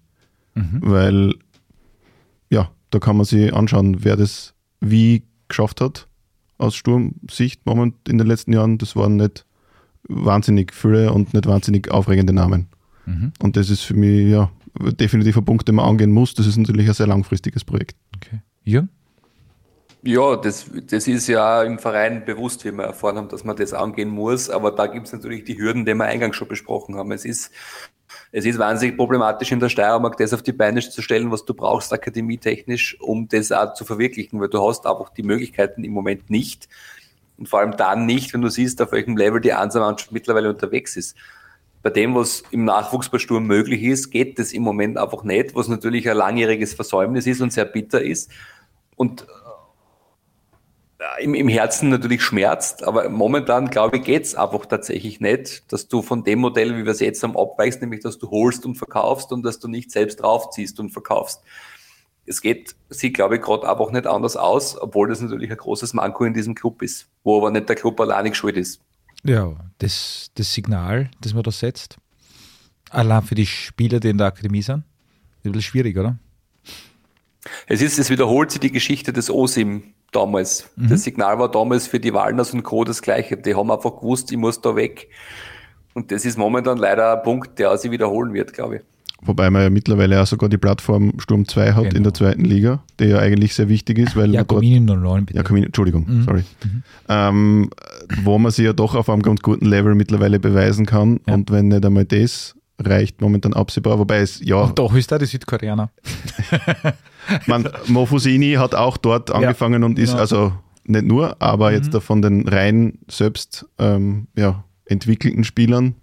Weil, ja, da kann man sich anschauen, wer das wie geschafft hat aus Sturmsicht moment in den letzten Jahren. Das waren nicht wahnsinnig viele und nicht wahnsinnig aufregende Namen. Und das ist für mich ja definitiv ein Punkt, den man angehen muss. Das ist natürlich ein sehr langfristiges Projekt. Okay. Jürgen? Ja, das, das ist ja im Verein bewusst, wie wir erfahren haben, dass man das angehen muss. Aber da gibt es natürlich die Hürden, die wir eingangs schon besprochen haben. Es ist, es ist wahnsinnig problematisch in der Steiermark, das auf die Beine zu stellen, was du brauchst akademietechnisch, um das auch zu verwirklichen, weil du hast einfach die Möglichkeiten im Moment nicht. Und vor allem dann nicht, wenn du siehst, auf welchem Level die Einzelmannschaft mittlerweile unterwegs ist. Bei dem, was im Nachwuchs bei Sturm möglich ist, geht das im Moment einfach nicht, was natürlich ein langjähriges Versäumnis ist und sehr bitter ist. Und im, im Herzen natürlich schmerzt, aber momentan, glaube ich, geht's einfach tatsächlich nicht, dass du von dem Modell, wie wir es jetzt haben, abweichst, nämlich dass du holst und verkaufst und dass du nicht selbst draufziehst und verkaufst. Es geht, sieht, glaube ich, gerade einfach nicht anders aus, obwohl das natürlich ein großes Manko in diesem Club ist, wo aber nicht der Club alleinig schuld ist. Ja, das, das Signal, das man da setzt, allein für die Spieler, die in der Akademie sind, ist ein bisschen schwierig, oder? Es ist, es wiederholt sich die Geschichte des OSIM damals. Das Signal war damals für die Walners und Co. das gleiche. Die haben einfach gewusst, ich muss da weg. Und das ist momentan leider ein Punkt, der sich wiederholen wird, glaube ich. Wobei man ja mittlerweile auch sogar die Plattform Sturm 2 hat Genau. in der zweiten Liga, die ja eigentlich sehr wichtig ist, weil dort Jakobini 09, bitte. Ja, Community, Entschuldigung, sorry. Ähm, wo man sich ja doch auf einem ganz guten Level mittlerweile beweisen kann. Ja. Und wenn nicht einmal das reicht, momentan absehbar. Wobei es, ja, Und doch ist da die Südkoreaner. man, Mofusini hat auch dort angefangen und ist genau. also nicht nur, aber jetzt da von den rein selbst ähm, ja, entwickelten Spielern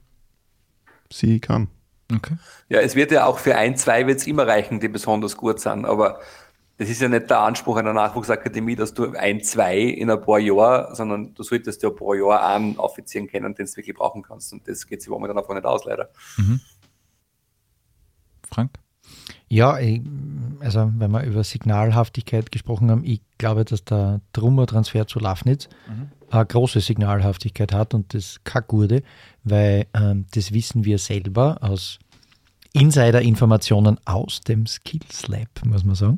sie kann. Okay. Ja, es wird ja auch für ein, zwei wird es immer reichen, die besonders gut sind, aber das ist ja nicht der Anspruch einer Nachwuchsakademie, dass du ein, zwei in ein paar Jahren, sondern du solltest ja ein paar Jahre einen offizieren können, den du wirklich brauchen kannst. Und das geht sich momentan einfach nicht aus, leider. Frank? Ja, ich, also wenn wir über Signalhaftigkeit gesprochen haben, ich glaube, dass der Trummer-Transfer zu Lafnitz eine große Signalhaftigkeit hat und das keine gute, weil ähm, das wissen wir selber aus Insider-Informationen aus dem Skills Lab, muss man sagen,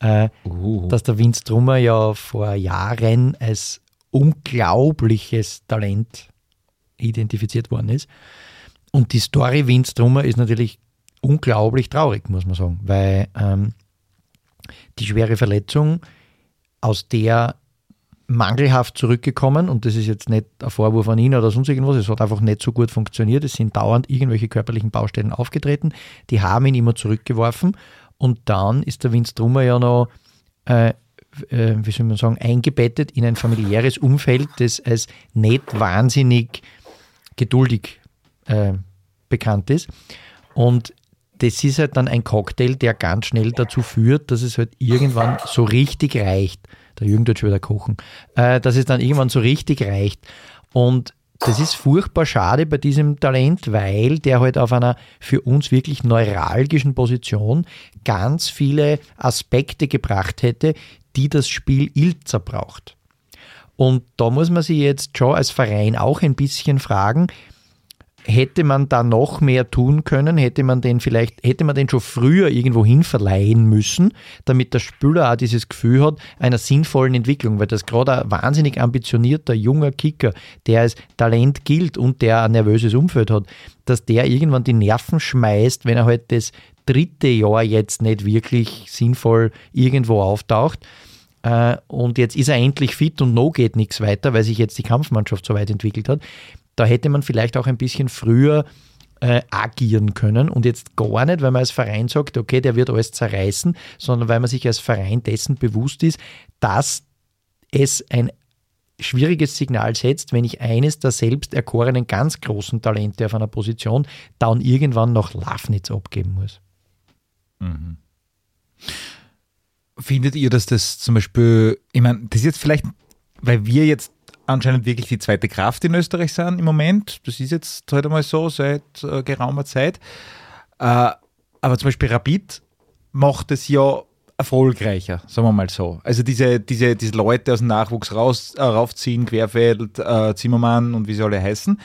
äh, Uh. dass der Vince Trummer ja vor Jahren als unglaubliches Talent identifiziert worden ist. Und die Story Vince Trummer ist natürlich unglaublich traurig, muss man sagen, weil ähm, die schwere Verletzung, aus der mangelhaft zurückgekommen und das ist jetzt nicht ein Vorwurf an ihn oder sonst irgendwas, es hat einfach nicht so gut funktioniert, es sind dauernd irgendwelche körperlichen Baustellen aufgetreten, die haben ihn immer zurückgeworfen und dann ist der Vince Trummer ja noch äh, äh, wie soll man sagen, eingebettet in ein familiäres Umfeld, das als nicht wahnsinnig geduldig äh, bekannt ist. Und das ist halt dann ein Cocktail, der ganz schnell dazu führt, dass es halt irgendwann so richtig reicht. Der Jürgen tut schon wieder kochen. Äh, dass es dann irgendwann so richtig reicht. Und das ist furchtbar schade bei diesem Talent, weil der halt auf einer für uns wirklich neuralgischen Position ganz viele Aspekte gebracht hätte, die das Spiel Ilzer braucht. Und da muss man sich jetzt schon als Verein auch ein bisschen fragen, hätte man da noch mehr tun können, hätte man den vielleicht, hätte man den schon früher irgendwo hin verleihen müssen, damit der Spieler auch dieses Gefühl hat einer sinnvollen Entwicklung, weil das gerade ein wahnsinnig ambitionierter junger Kicker, der als Talent gilt und der ein nervöses Umfeld hat, dass der irgendwann die Nerven schmeißt, wenn er halt das dritte Jahr jetzt nicht wirklich sinnvoll irgendwo auftaucht. Äh, und jetzt ist er endlich fit und no geht nichts weiter, weil sich jetzt die Kampfmannschaft so weit entwickelt hat. Da hätte man vielleicht auch ein bisschen früher äh, agieren können und jetzt gar nicht, weil man als Verein sagt, okay, der wird alles zerreißen, sondern weil man sich als Verein dessen bewusst ist, dass es ein schwieriges Signal setzt, wenn ich eines der selbst erkorenen ganz großen Talente auf einer Position dann irgendwann noch Lafnitz abgeben muss. Mhm. Findet ihr, dass das zum Beispiel, ich meine, das ist jetzt vielleicht, weil wir jetzt anscheinend wirklich die zweite Kraft in Österreich sind im Moment, das ist jetzt halt einmal so seit äh, geraumer Zeit, äh, aber zum Beispiel Rapid macht es ja erfolgreicher, sagen wir mal so. Also diese, diese, diese Leute aus dem Nachwuchs raus, äh, raufziehen, Querfeld, äh, Zimmermann und wie sie alle heißen,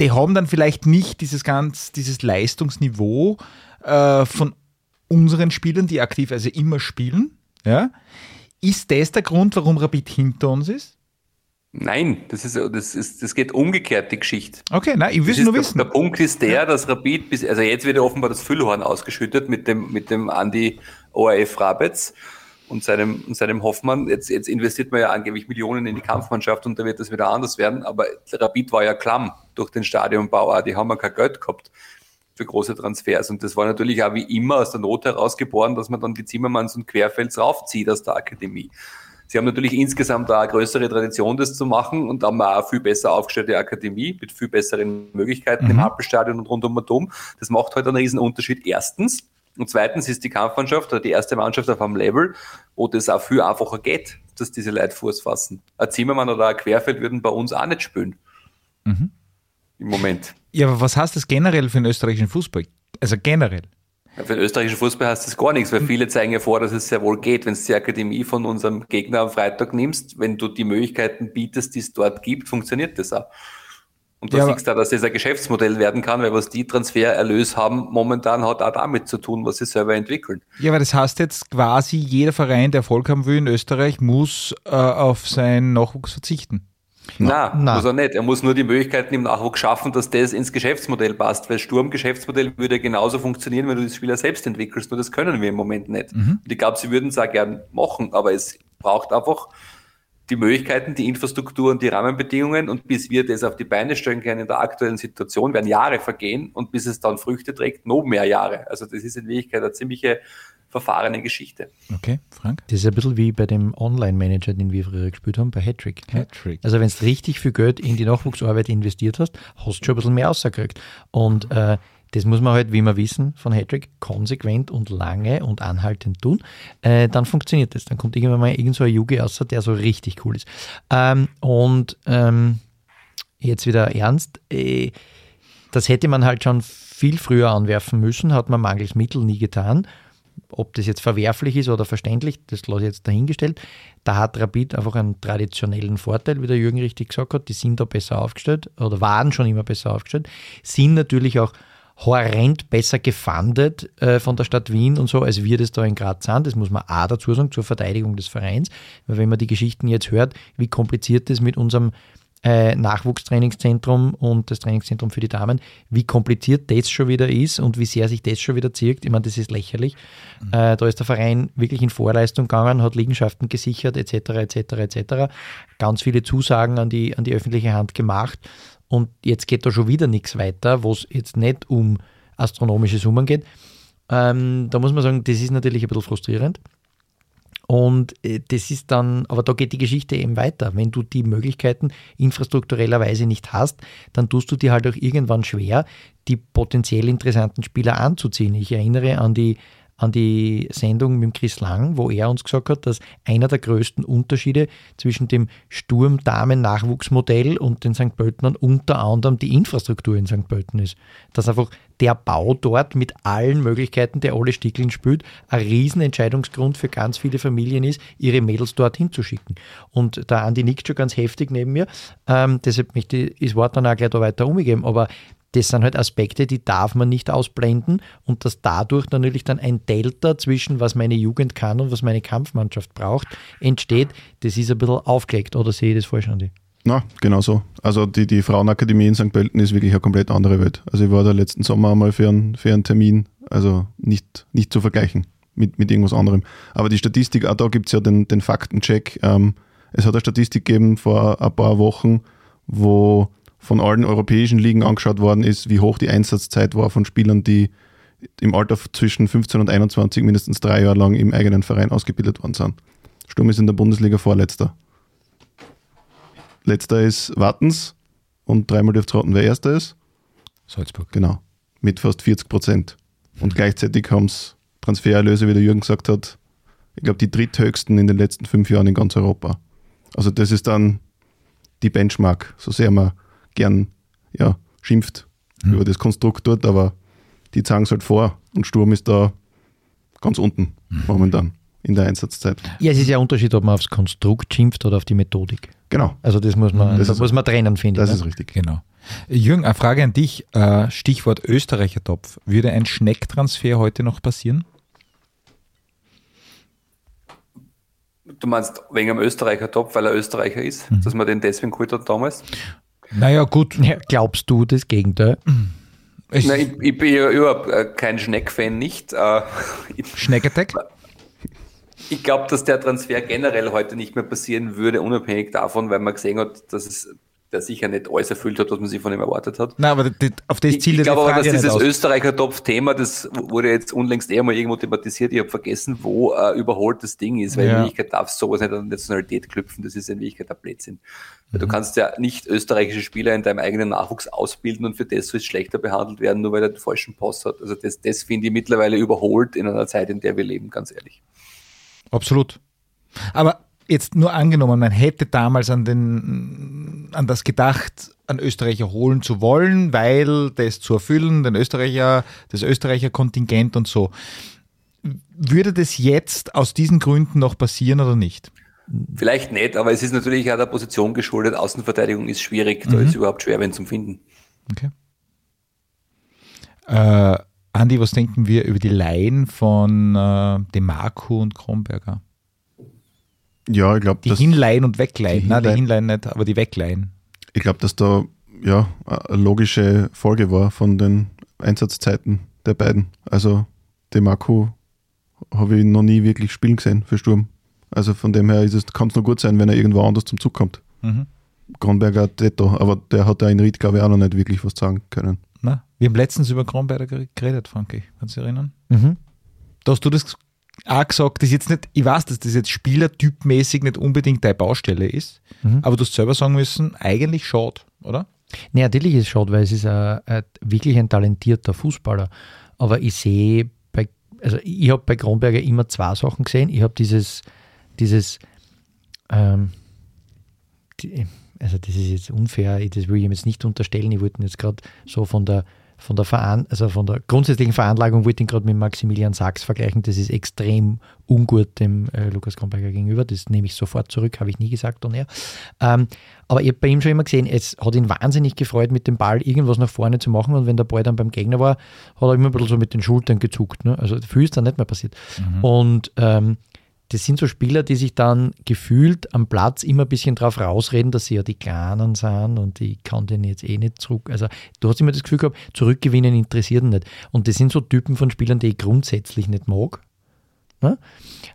die haben dann vielleicht nicht dieses ganz, dieses Leistungsniveau äh, von unseren Spielern, die aktiv also immer spielen. Ja? Ist das der Grund, warum Rapid hinter uns ist? Nein, das, ist, das, ist, das geht umgekehrt, die Geschichte. Okay, nein, ich will nur der, wissen. Der Punkt ist der, dass Rapid, bis, also jetzt wird ja offenbar das Füllhorn ausgeschüttet mit dem, mit dem Andi ORF Rabetz und seinem, und seinem Hoffmann. Jetzt, jetzt investiert man ja angeblich Millionen in die Kampfmannschaft und da wird das wieder anders werden. Aber Rapid war ja klamm durch den Stadionbau. Die haben ja kein Geld gehabt für große Transfers. Und das war natürlich auch wie immer aus der Not herausgeboren, dass man dann die Zimmermanns und Querfelds raufzieht aus der Akademie. Sie haben natürlich insgesamt eine größere Tradition, das zu machen und haben auch eine viel besser aufgestellte Akademie mit viel besseren Möglichkeiten mhm. im Happelstadion und rund um Atom. Das macht heute halt einen riesen Unterschied. Erstens. Und zweitens ist die Kampfmannschaft oder die erste Mannschaft auf einem Level, wo das auch viel einfacher geht, dass diese Leute Fuß fassen. Ein Zimmermann oder ein Querfeld würden bei uns auch nicht spielen. Mhm. Im Moment. Ja, aber was heißt das generell für den österreichischen Fußball? Also generell. Für den österreichischen Fußball heißt das gar nichts, weil viele zeigen ja vor, dass es sehr wohl geht. Wenn du die Akademie von unserem Gegner am Freitag nimmst, wenn du die Möglichkeiten bietest, die es dort gibt, funktioniert das auch. Und da ja, siehst du, dass das ein Geschäftsmodell werden kann, weil was die Transfererlös haben, momentan hat auch damit zu tun, was sie selber entwickeln. Ja, aber das heißt jetzt quasi, jeder Verein, der Erfolg haben will in Österreich, muss äh, auf seinen Nachwuchs verzichten. Nein, Nein, muss er nicht. Er muss nur die Möglichkeiten im Nachwuchs schaffen, dass das ins Geschäftsmodell passt, weil Sturmgeschäftsmodell würde genauso funktionieren, wenn du die Spieler selbst entwickelst, nur das können wir im Moment nicht. Mhm. Und ich glaube, sie würden es auch gern machen, aber es braucht einfach die Möglichkeiten, die Infrastruktur und die Rahmenbedingungen und bis wir das auf die Beine stellen können in der aktuellen Situation, werden Jahre vergehen und bis es dann Früchte trägt, noch mehr Jahre. Also das ist in Wirklichkeit eine ziemliche verfahrene Geschichte. Okay, Frank? Das ist ein bisschen wie bei dem Online-Manager, den wir früher gespielt haben, bei Hattrick. Hattrick. Also wenn du richtig viel Geld in die Nachwuchsarbeit investiert hast, hast du schon ein bisschen mehr rausgekriegt. Und äh, das muss man halt, wie wir wissen, von Hattrick konsequent und lange und anhaltend tun. Äh, dann funktioniert das. Dann kommt irgendwann mal irgend so ein Juge raus, der so richtig cool ist. Ähm, und ähm, jetzt wieder ernst. Äh, das hätte man halt schon viel früher anwerfen müssen, hat man mangels Mittel nie getan ob das jetzt verwerflich ist oder verständlich, das lasse ich jetzt dahingestellt. Da hat Rapid einfach einen traditionellen Vorteil, wie der Jürgen richtig gesagt hat. Die sind da besser aufgestellt oder waren schon immer besser aufgestellt, sind natürlich auch horrend besser gefundet äh, von der Stadt Wien und so, als wir das da in Graz sind. Das muss man auch dazu sagen, zur Verteidigung des Vereins. Weil wenn man die Geschichten jetzt hört, wie kompliziert das mit unserem äh, Nachwuchstrainingszentrum und das Trainingszentrum für die Damen, wie kompliziert das schon wieder ist und wie sehr sich das schon wieder zirkt. Ich meine, das ist lächerlich. Mhm. Äh, da ist der Verein wirklich in Vorleistung gegangen, hat Liegenschaften gesichert, etc., etc., etc. Ganz viele Zusagen an die, an die öffentliche Hand gemacht und jetzt geht da schon wieder nichts weiter, wo es jetzt nicht um astronomische Summen geht. Ähm, da muss man sagen, das ist natürlich ein bisschen frustrierend. Und äh, das ist dann, aber da geht die Geschichte eben weiter. Wenn du die Möglichkeiten infrastrukturellerweise nicht hast, dann tust du dir halt auch irgendwann schwer, die potenziell interessanten Spieler anzuziehen. Ich erinnere an die an die Sendung mit Chris Lang, wo er uns gesagt hat, dass einer der größten Unterschiede zwischen dem Sturm-Damen-Nachwuchsmodell und den St. Pöltenern unter anderem die Infrastruktur in St. Pölten ist. Dass einfach der Bau dort mit allen Möglichkeiten, der alle Stickeln spült, ein Riesenentscheidungsgrund für ganz viele Familien ist, ihre Mädels dorthin zu schicken. Und der Andi nickt schon ganz heftig neben mir, ähm, deshalb möchte ich das Wort dann auch gleich da weiter umgeben, aber das sind halt Aspekte, die darf man nicht ausblenden und dass dadurch natürlich dann ein Delta zwischen was meine Jugend kann und was meine Kampfmannschaft braucht, entsteht. Das ist ein bisschen aufgelegt, oder sehe ich das falsch, Andi? Na, genau so. Also die, die Frauenakademie in St. Pölten ist wirklich eine komplett andere Welt. Also ich war da letzten Sommer einmal für einen, für einen Termin Also nicht, nicht zu vergleichen mit, mit irgendwas anderem. Aber die Statistik, auch da gibt es ja den, den Faktencheck. Ähm, es hat eine Statistik gegeben vor ein paar Wochen, wo von allen europäischen Ligen angeschaut worden ist, wie hoch die Einsatzzeit war von Spielern, die im Alter zwischen 15 und 21 mindestens drei Jahre lang im eigenen Verein ausgebildet worden sind. Sturm ist in der Bundesliga Vorletzter. Letzter ist Wattens und dreimal dürft raten, wer Erster ist. Salzburg. Genau, mit fast 40 Prozent. Und gleichzeitig haben es Transfererlöse, wie der Jürgen gesagt hat, ich glaube, die dritthöchsten in den letzten fünf Jahren in ganz Europa. Also das ist dann die Benchmark, so sehr man gern ja, schimpft über das Konstrukt dort, aber die zeigen es halt vor und Sturm ist da ganz unten momentan in der Einsatzzeit. Ja, es ist ja ein Unterschied, ob man aufs Konstrukt schimpft oder auf die Methodik. Genau, Also das muss man, Das das ist- muss man trennen, finde das ich. ist ne? richtig. Genau. Jürgen, eine Frage an dich. Äh, Stichwort Österreicher Topf. Würde ein Schneck-Transfer heute noch passieren? Du meinst wegen einem Österreicher Top, weil er Österreicher ist, dass man den deswegen geholt hat damals? Naja, gut. Ja, glaubst du das Gegenteil? Es Nein, ich, ich bin ja überhaupt äh, kein Schneck-Fan nicht. Äh, ich Schneck-Attack? ich glaube, dass der Transfer generell heute nicht mehr passieren würde, unabhängig davon, weil man gesehen hat, dass es der sicher nicht alles erfüllt hat, was man sich von ihm erwartet hat. Nein, aber die, auf das Ich, zielt ich ja glaube aber, dass dieses. Österreicher Topf-Thema, das wurde jetzt unlängst eher mal irgendwo thematisiert. Ich habe vergessen, wo äh, überholt das Ding ist, weil Ja. in Wirklichkeit darf sowas nicht an Nationalität knüpfen. Das ist in Wirklichkeit ein Blödsinn. Mhm. Du kannst ja nicht österreichische Spieler in deinem eigenen Nachwuchs ausbilden und für das soll es schlechter behandelt werden, nur weil er den falschen Pass hat. Also das, das finde ich mittlerweile überholt in einer Zeit, in der wir leben, ganz ehrlich. Absolut. Aber jetzt nur angenommen, man hätte damals an, den, an das gedacht, einen Österreicher holen zu wollen, weil das zu erfüllen, den Österreicher, das Österreicher Kontingent und so. Würde das jetzt aus diesen Gründen noch passieren oder nicht? Vielleicht nicht, aber es ist natürlich auch der Position geschuldet. Außenverteidigung ist schwierig, da ist überhaupt schwer, wenn zum Finden. Okay. Äh, Andi, was denken wir über die Laien von äh, Demarco und Kronberger? Ja, ich glaube, Die Hinleihen und Wegleihen. die Nein, die Hinleihen- Hinleihen nicht, aber die Wegleihen. ich glaub, dass da ja, eine logische Folge war von den Einsatzzeiten der beiden. Also Demarco habe ich noch nie wirklich spielen gesehen für Sturm. Also von dem her ist es, kann es nur gut sein, wenn er irgendwo anders zum Zug kommt. Mhm. Kronberger Detto, aber der hat da in Ried, glaube ich, auch noch nicht wirklich was sagen können. Na, wir haben letztens über Kronberger gere- geredet, Frankie. Kannst du dich erinnern? Mhm. Da hast du das auch gesagt, das ist jetzt nicht, ich weiß, dass das jetzt spielertypmäßig nicht unbedingt deine Baustelle ist, Mhm. aber du hast selber sagen müssen, eigentlich schade, oder? Nee, natürlich ist es schade, weil es ist ein, ein, wirklich ein talentierter Fußballer. Aber ich sehe, bei, also ich habe bei Kronberger immer zwei Sachen gesehen. Ich habe dieses, dieses, ähm, die, also das ist jetzt unfair, das will ich ihm jetzt nicht unterstellen. Ich wollte ihn jetzt gerade so von der von der, Veran also von der grundsätzlichen Veranlagung wollte ich ihn gerade mit Maximilian Sachs vergleichen. Das ist extrem ungut dem äh, Lukas Kronberger gegenüber. Das nehme ich sofort zurück, habe ich nie gesagt und er. Ähm, aber ich habe bei ihm schon immer gesehen, es hat ihn wahnsinnig gefreut, mit dem Ball irgendwas nach vorne zu machen. Und wenn der Ball dann beim Gegner war, hat er immer ein bisschen so mit den Schultern gezuckt. Ne? Also viel ist dann nicht mehr passiert. Und ähm, das sind so Spieler, die sich dann gefühlt am Platz immer ein bisschen drauf rausreden, dass sie ja die Kleinen sind und ich kann den jetzt eh nicht zurück. Also du hast immer das Gefühl gehabt, zurückgewinnen interessiert ihn nicht. Und das sind so Typen von Spielern, die ich grundsätzlich nicht mag. Ne?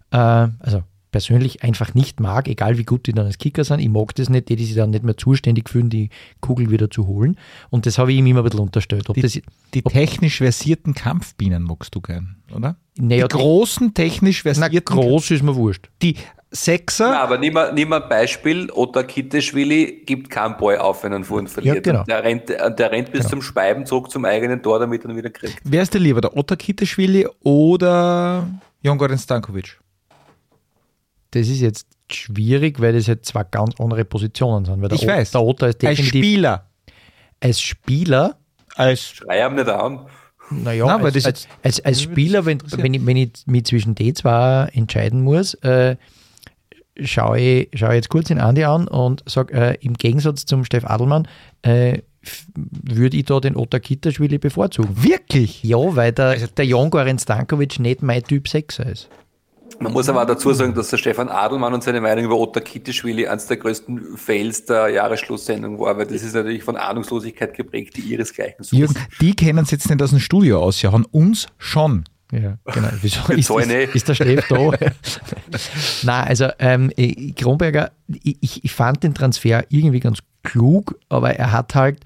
Äh, also persönlich einfach nicht mag, egal wie gut die dann als Kicker sind. Ich mag das nicht, die, die sich dann nicht mehr zuständig fühlen, die Kugel wieder zu holen. Und das habe ich ihm immer ein bisschen unterstellt. Ob das, Die, die technisch versierten Kampfbienen magst du gern, oder? naja, die großen technisch na, versierten groß ist mir wurscht. Die Sechser, Na, aber nimm mal, nimm mal ein Beispiel. Otta Kitteschwili gibt keinen Ball auf, wenn er einen Fuhren verliert. genau. Und Der rennt, der rennt bis zum Speiben zurück zum eigenen Tor, damit er ihn wieder kriegt. wer ist dir lieber, der Otter Kitteschwili oder Jongorin Stankovic? Das ist jetzt schwierig, weil das jetzt zwei ganz andere Positionen sind. Ich O- weiß. Der Otter ist Als definitiv Spieler. als Spieler, Als Schrei nicht an. naja, Nein, als, das als, als, als Spieler, wenn, wenn, ich, wenn ich mich zwischen die zwei entscheiden muss, äh, schaue ich, schaue ich jetzt kurz den Andi an und sage, äh, im Gegensatz zum Steff Adelmann, äh, würde ich da den Otter Kitterschwili bevorzugen. wirklich? Ja, weil der, der Jon Goran Stankovic nicht mein Typ 6 ist. Man muss aber auch dazu sagen, dass der Stefan Adelmann und seine Meinung über Otta Kittischwili eines der größten Fails der Jahresschlusssendung war, weil das ist natürlich von Ahnungslosigkeit geprägt, die ihresgleichen sucht. Jürgen, die kennen es jetzt nicht aus dem Studio ausjauen, uns schon. Ja, genau. Wieso ist, ist, ist der Steff da? Nein, also ähm, ich- Kronberger, ich, ich fand den Transfer irgendwie ganz klug, aber er hat halt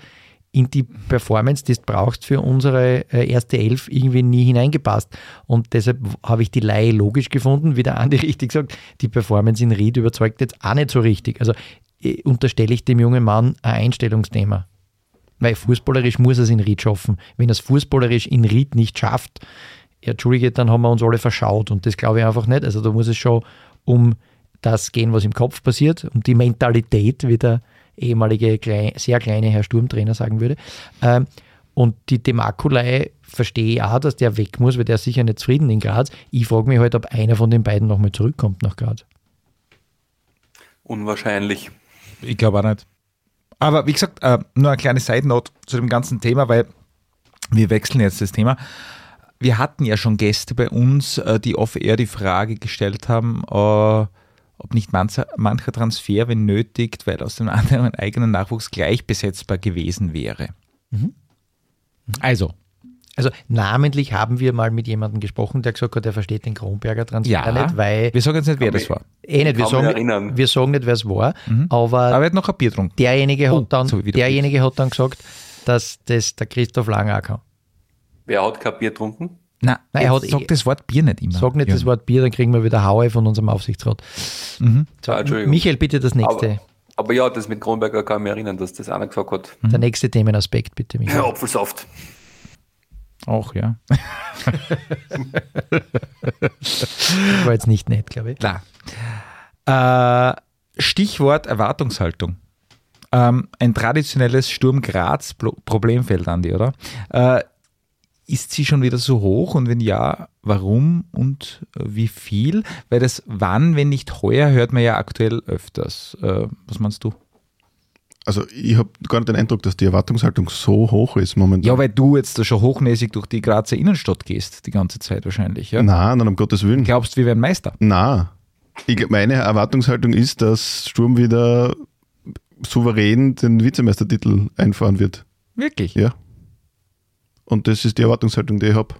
in die Performance, die du brauchst für unsere äh, erste Elf, irgendwie nie hineingepasst. Und deshalb habe ich die Laie logisch gefunden, wie der Andi richtig sagt, die Performance in Ried überzeugt jetzt auch nicht so richtig. Also äh, unterstelle ich dem jungen Mann ein Einstellungsthema. Weil fußballerisch muss er es in Ried schaffen. Wenn er es fußballerisch in Ried nicht schafft, ja, Entschuldige, dann haben wir uns alle verschaut und das glaube ich einfach nicht. Also da muss es schon um das gehen, was im Kopf passiert, um die Mentalität, wie der ehemalige klein, sehr kleine Herr Sturmtrainer sagen würde. Ähm, und die Demakulei verstehe ich auch, dass der weg muss, weil der ist sicher nicht zufrieden in Graz. Ich frage mich halt, ob einer von den beiden nochmal zurückkommt nach Graz. Unwahrscheinlich. Ich glaube auch nicht. Aber wie gesagt, äh, nur eine kleine Side Note zu dem ganzen Thema, weil wir wechseln jetzt das Thema. Wir hatten ja schon Gäste bei uns, äh, die off-air die Frage gestellt haben, äh, ob nicht mancher, mancher Transfer, wenn nötig, weil aus dem anderen eigenen Nachwuchs gleich besetzbar gewesen wäre. Also, Also namentlich haben wir mal mit jemandem gesprochen, der gesagt hat, er versteht den Kronberger Transfer ja, nicht, weil wir sagen jetzt nicht, wer das war. eh nicht, wir sagen, wir sagen nicht, wer es war, aber Aber er hat noch ein Bier getrunken. derjenige Oh, hat dann, so derjenige hat dann gesagt, dass das der Christoph Langer auch kann. Wer hat kein Bier getrunken? Nein, Nein, er hat sag eh- das Wort Bier nicht immer. Sag nicht das Jürgen. Wort Bier, dann kriegen wir wieder Haue von unserem Aufsichtsrat. So, Ah, Entschuldigung. Michael, bitte das nächste. Aber, aber ja, das mit Kronberger kann ich mich erinnern, dass das einer gesagt hat. Der nächste Themenaspekt, bitte, Michael. Apfelsaft. Auch, ja. War jetzt nicht nett, glaube ich. Klar. Äh, Stichwort Erwartungshaltung. Ähm, ein traditionelles Sturm Graz Pro- Problemfeld, Andi, oder? Äh, ist sie schon wieder so hoch und wenn ja, warum und äh, wie viel? Weil das wann, wenn nicht heuer, hört man ja aktuell öfters. Äh, was meinst du? Also ich habe gar nicht den Eindruck, dass die Erwartungshaltung so hoch ist momentan. Ja, weil du jetzt da schon hochnäsig durch die Grazer Innenstadt gehst, die ganze Zeit wahrscheinlich. Ja? Nein, nein, um Gottes Willen. Glaubst wir werden Meister? Na, ich, meine Erwartungshaltung ist, dass Sturm wieder souverän den Vizemeistertitel einfahren wird. Wirklich? Ja. Und das ist die Erwartungshaltung, die ich habe.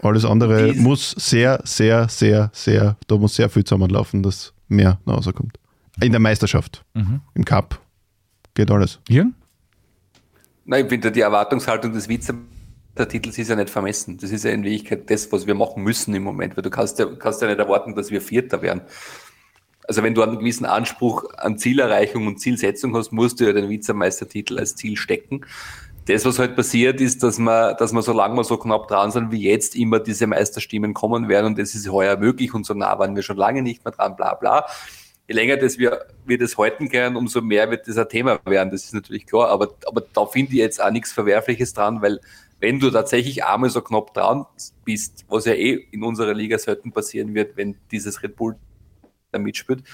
Alles andere Dies- muss sehr, sehr, sehr, sehr, da muss sehr viel zusammenlaufen, dass mehr nach Hause kommt. In der Meisterschaft, im Cup, geht alles. Jürgen? Nein, ich finde, die Erwartungshaltung des Vizemeistertitels ist ja nicht vermessen. Das ist ja in Wirklichkeit das, was wir machen müssen im Moment, weil du kannst ja, kannst ja nicht erwarten, dass wir Vierter werden. Also wenn du einen gewissen Anspruch an Zielerreichung und Zielsetzung hast, musst du ja den Vizemeistertitel als Ziel stecken. Das, was halt passiert, ist, dass man, dass man, solange wir so knapp dran sind wie jetzt, immer diese Meisterstimmen kommen werden. Und das ist heuer möglich und so nah waren wir schon lange nicht mehr dran, bla bla. Je länger das wir, wir das halten können, umso mehr wird das ein Thema werden, das ist natürlich klar, aber, aber da finde ich jetzt auch nichts Verwerfliches dran, weil wenn du tatsächlich einmal so knapp dran bist, was ja eh in unserer Liga selten passieren wird, wenn dieses Red Bull da mitspielt,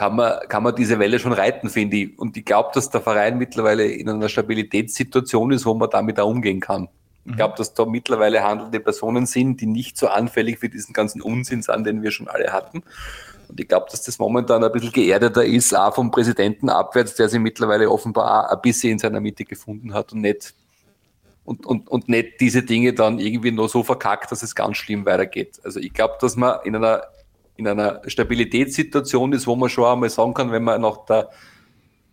kann man, kann man diese Welle schon reiten, finde ich. Und ich glaube, dass der Verein mittlerweile in einer Stabilitätssituation ist, wo man damit auch umgehen kann. Ich glaube, dass da mittlerweile handelnde Personen sind, die nicht so anfällig für diesen ganzen Unsinn sind, den wir schon alle hatten. Und ich glaube, dass das momentan ein bisschen geerdeter ist, auch vom Präsidenten abwärts, der sich mittlerweile offenbar auch ein bisschen in seiner Mitte gefunden hat und nicht, und, und, und nicht diese Dinge dann irgendwie nur so verkackt, dass es ganz schlimm weitergeht. Also ich glaube, dass man in einer, in einer Stabilitätssituation ist, wo man schon einmal sagen kann, wenn man nach der,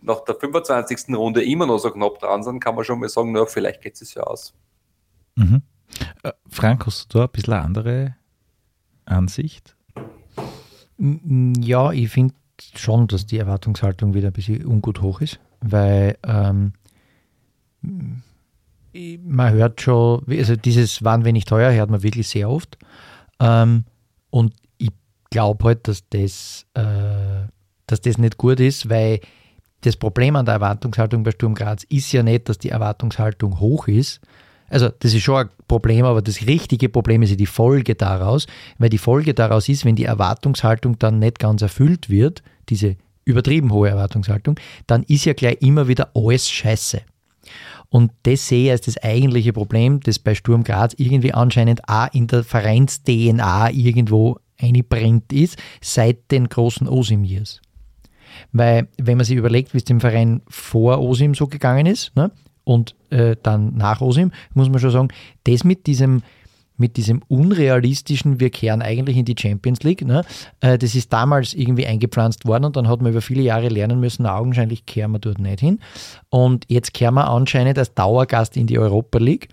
nach der 25. Runde immer noch so knapp dran sind, kann man schon mal sagen, na, vielleicht geht es ja aus. Mhm. Äh, Frank, hast du da ein bisschen eine andere Ansicht? Ja, ich finde schon, dass die Erwartungshaltung wieder ein bisschen ungut hoch ist, weil ähm, man hört schon, also dieses Wann, wenn nicht teuer, hört man wirklich sehr oft. Ähm, und glaube halt, dass das, äh, dass das nicht gut ist, weil das Problem an der Erwartungshaltung bei Sturm Graz ist ja nicht, dass die Erwartungshaltung hoch ist. Also das ist schon ein Problem, aber das richtige Problem ist ja die Folge daraus, weil die Folge daraus ist, wenn die Erwartungshaltung dann nicht ganz erfüllt wird, diese übertrieben hohe Erwartungshaltung, dann ist ja gleich immer wieder alles scheiße. Und das sehe ich als das eigentliche Problem, das bei Sturm Graz irgendwie anscheinend auch in der Vereins-DNA irgendwo eingebrennt ist, seit den großen Osim-Years. Weil, wenn man sich überlegt, wie es dem Verein vor Osim so gegangen ist ne, und äh, dann nach Osim, muss man schon sagen, das mit diesem mit diesem unrealistischen, wir kehren eigentlich in die Champions League. Ne? Äh, das ist damals irgendwie eingepflanzt worden und dann hat man über viele Jahre lernen müssen, na, augenscheinlich kehren wir dort nicht hin. Und jetzt kehren wir anscheinend als Dauergast in die Europa League.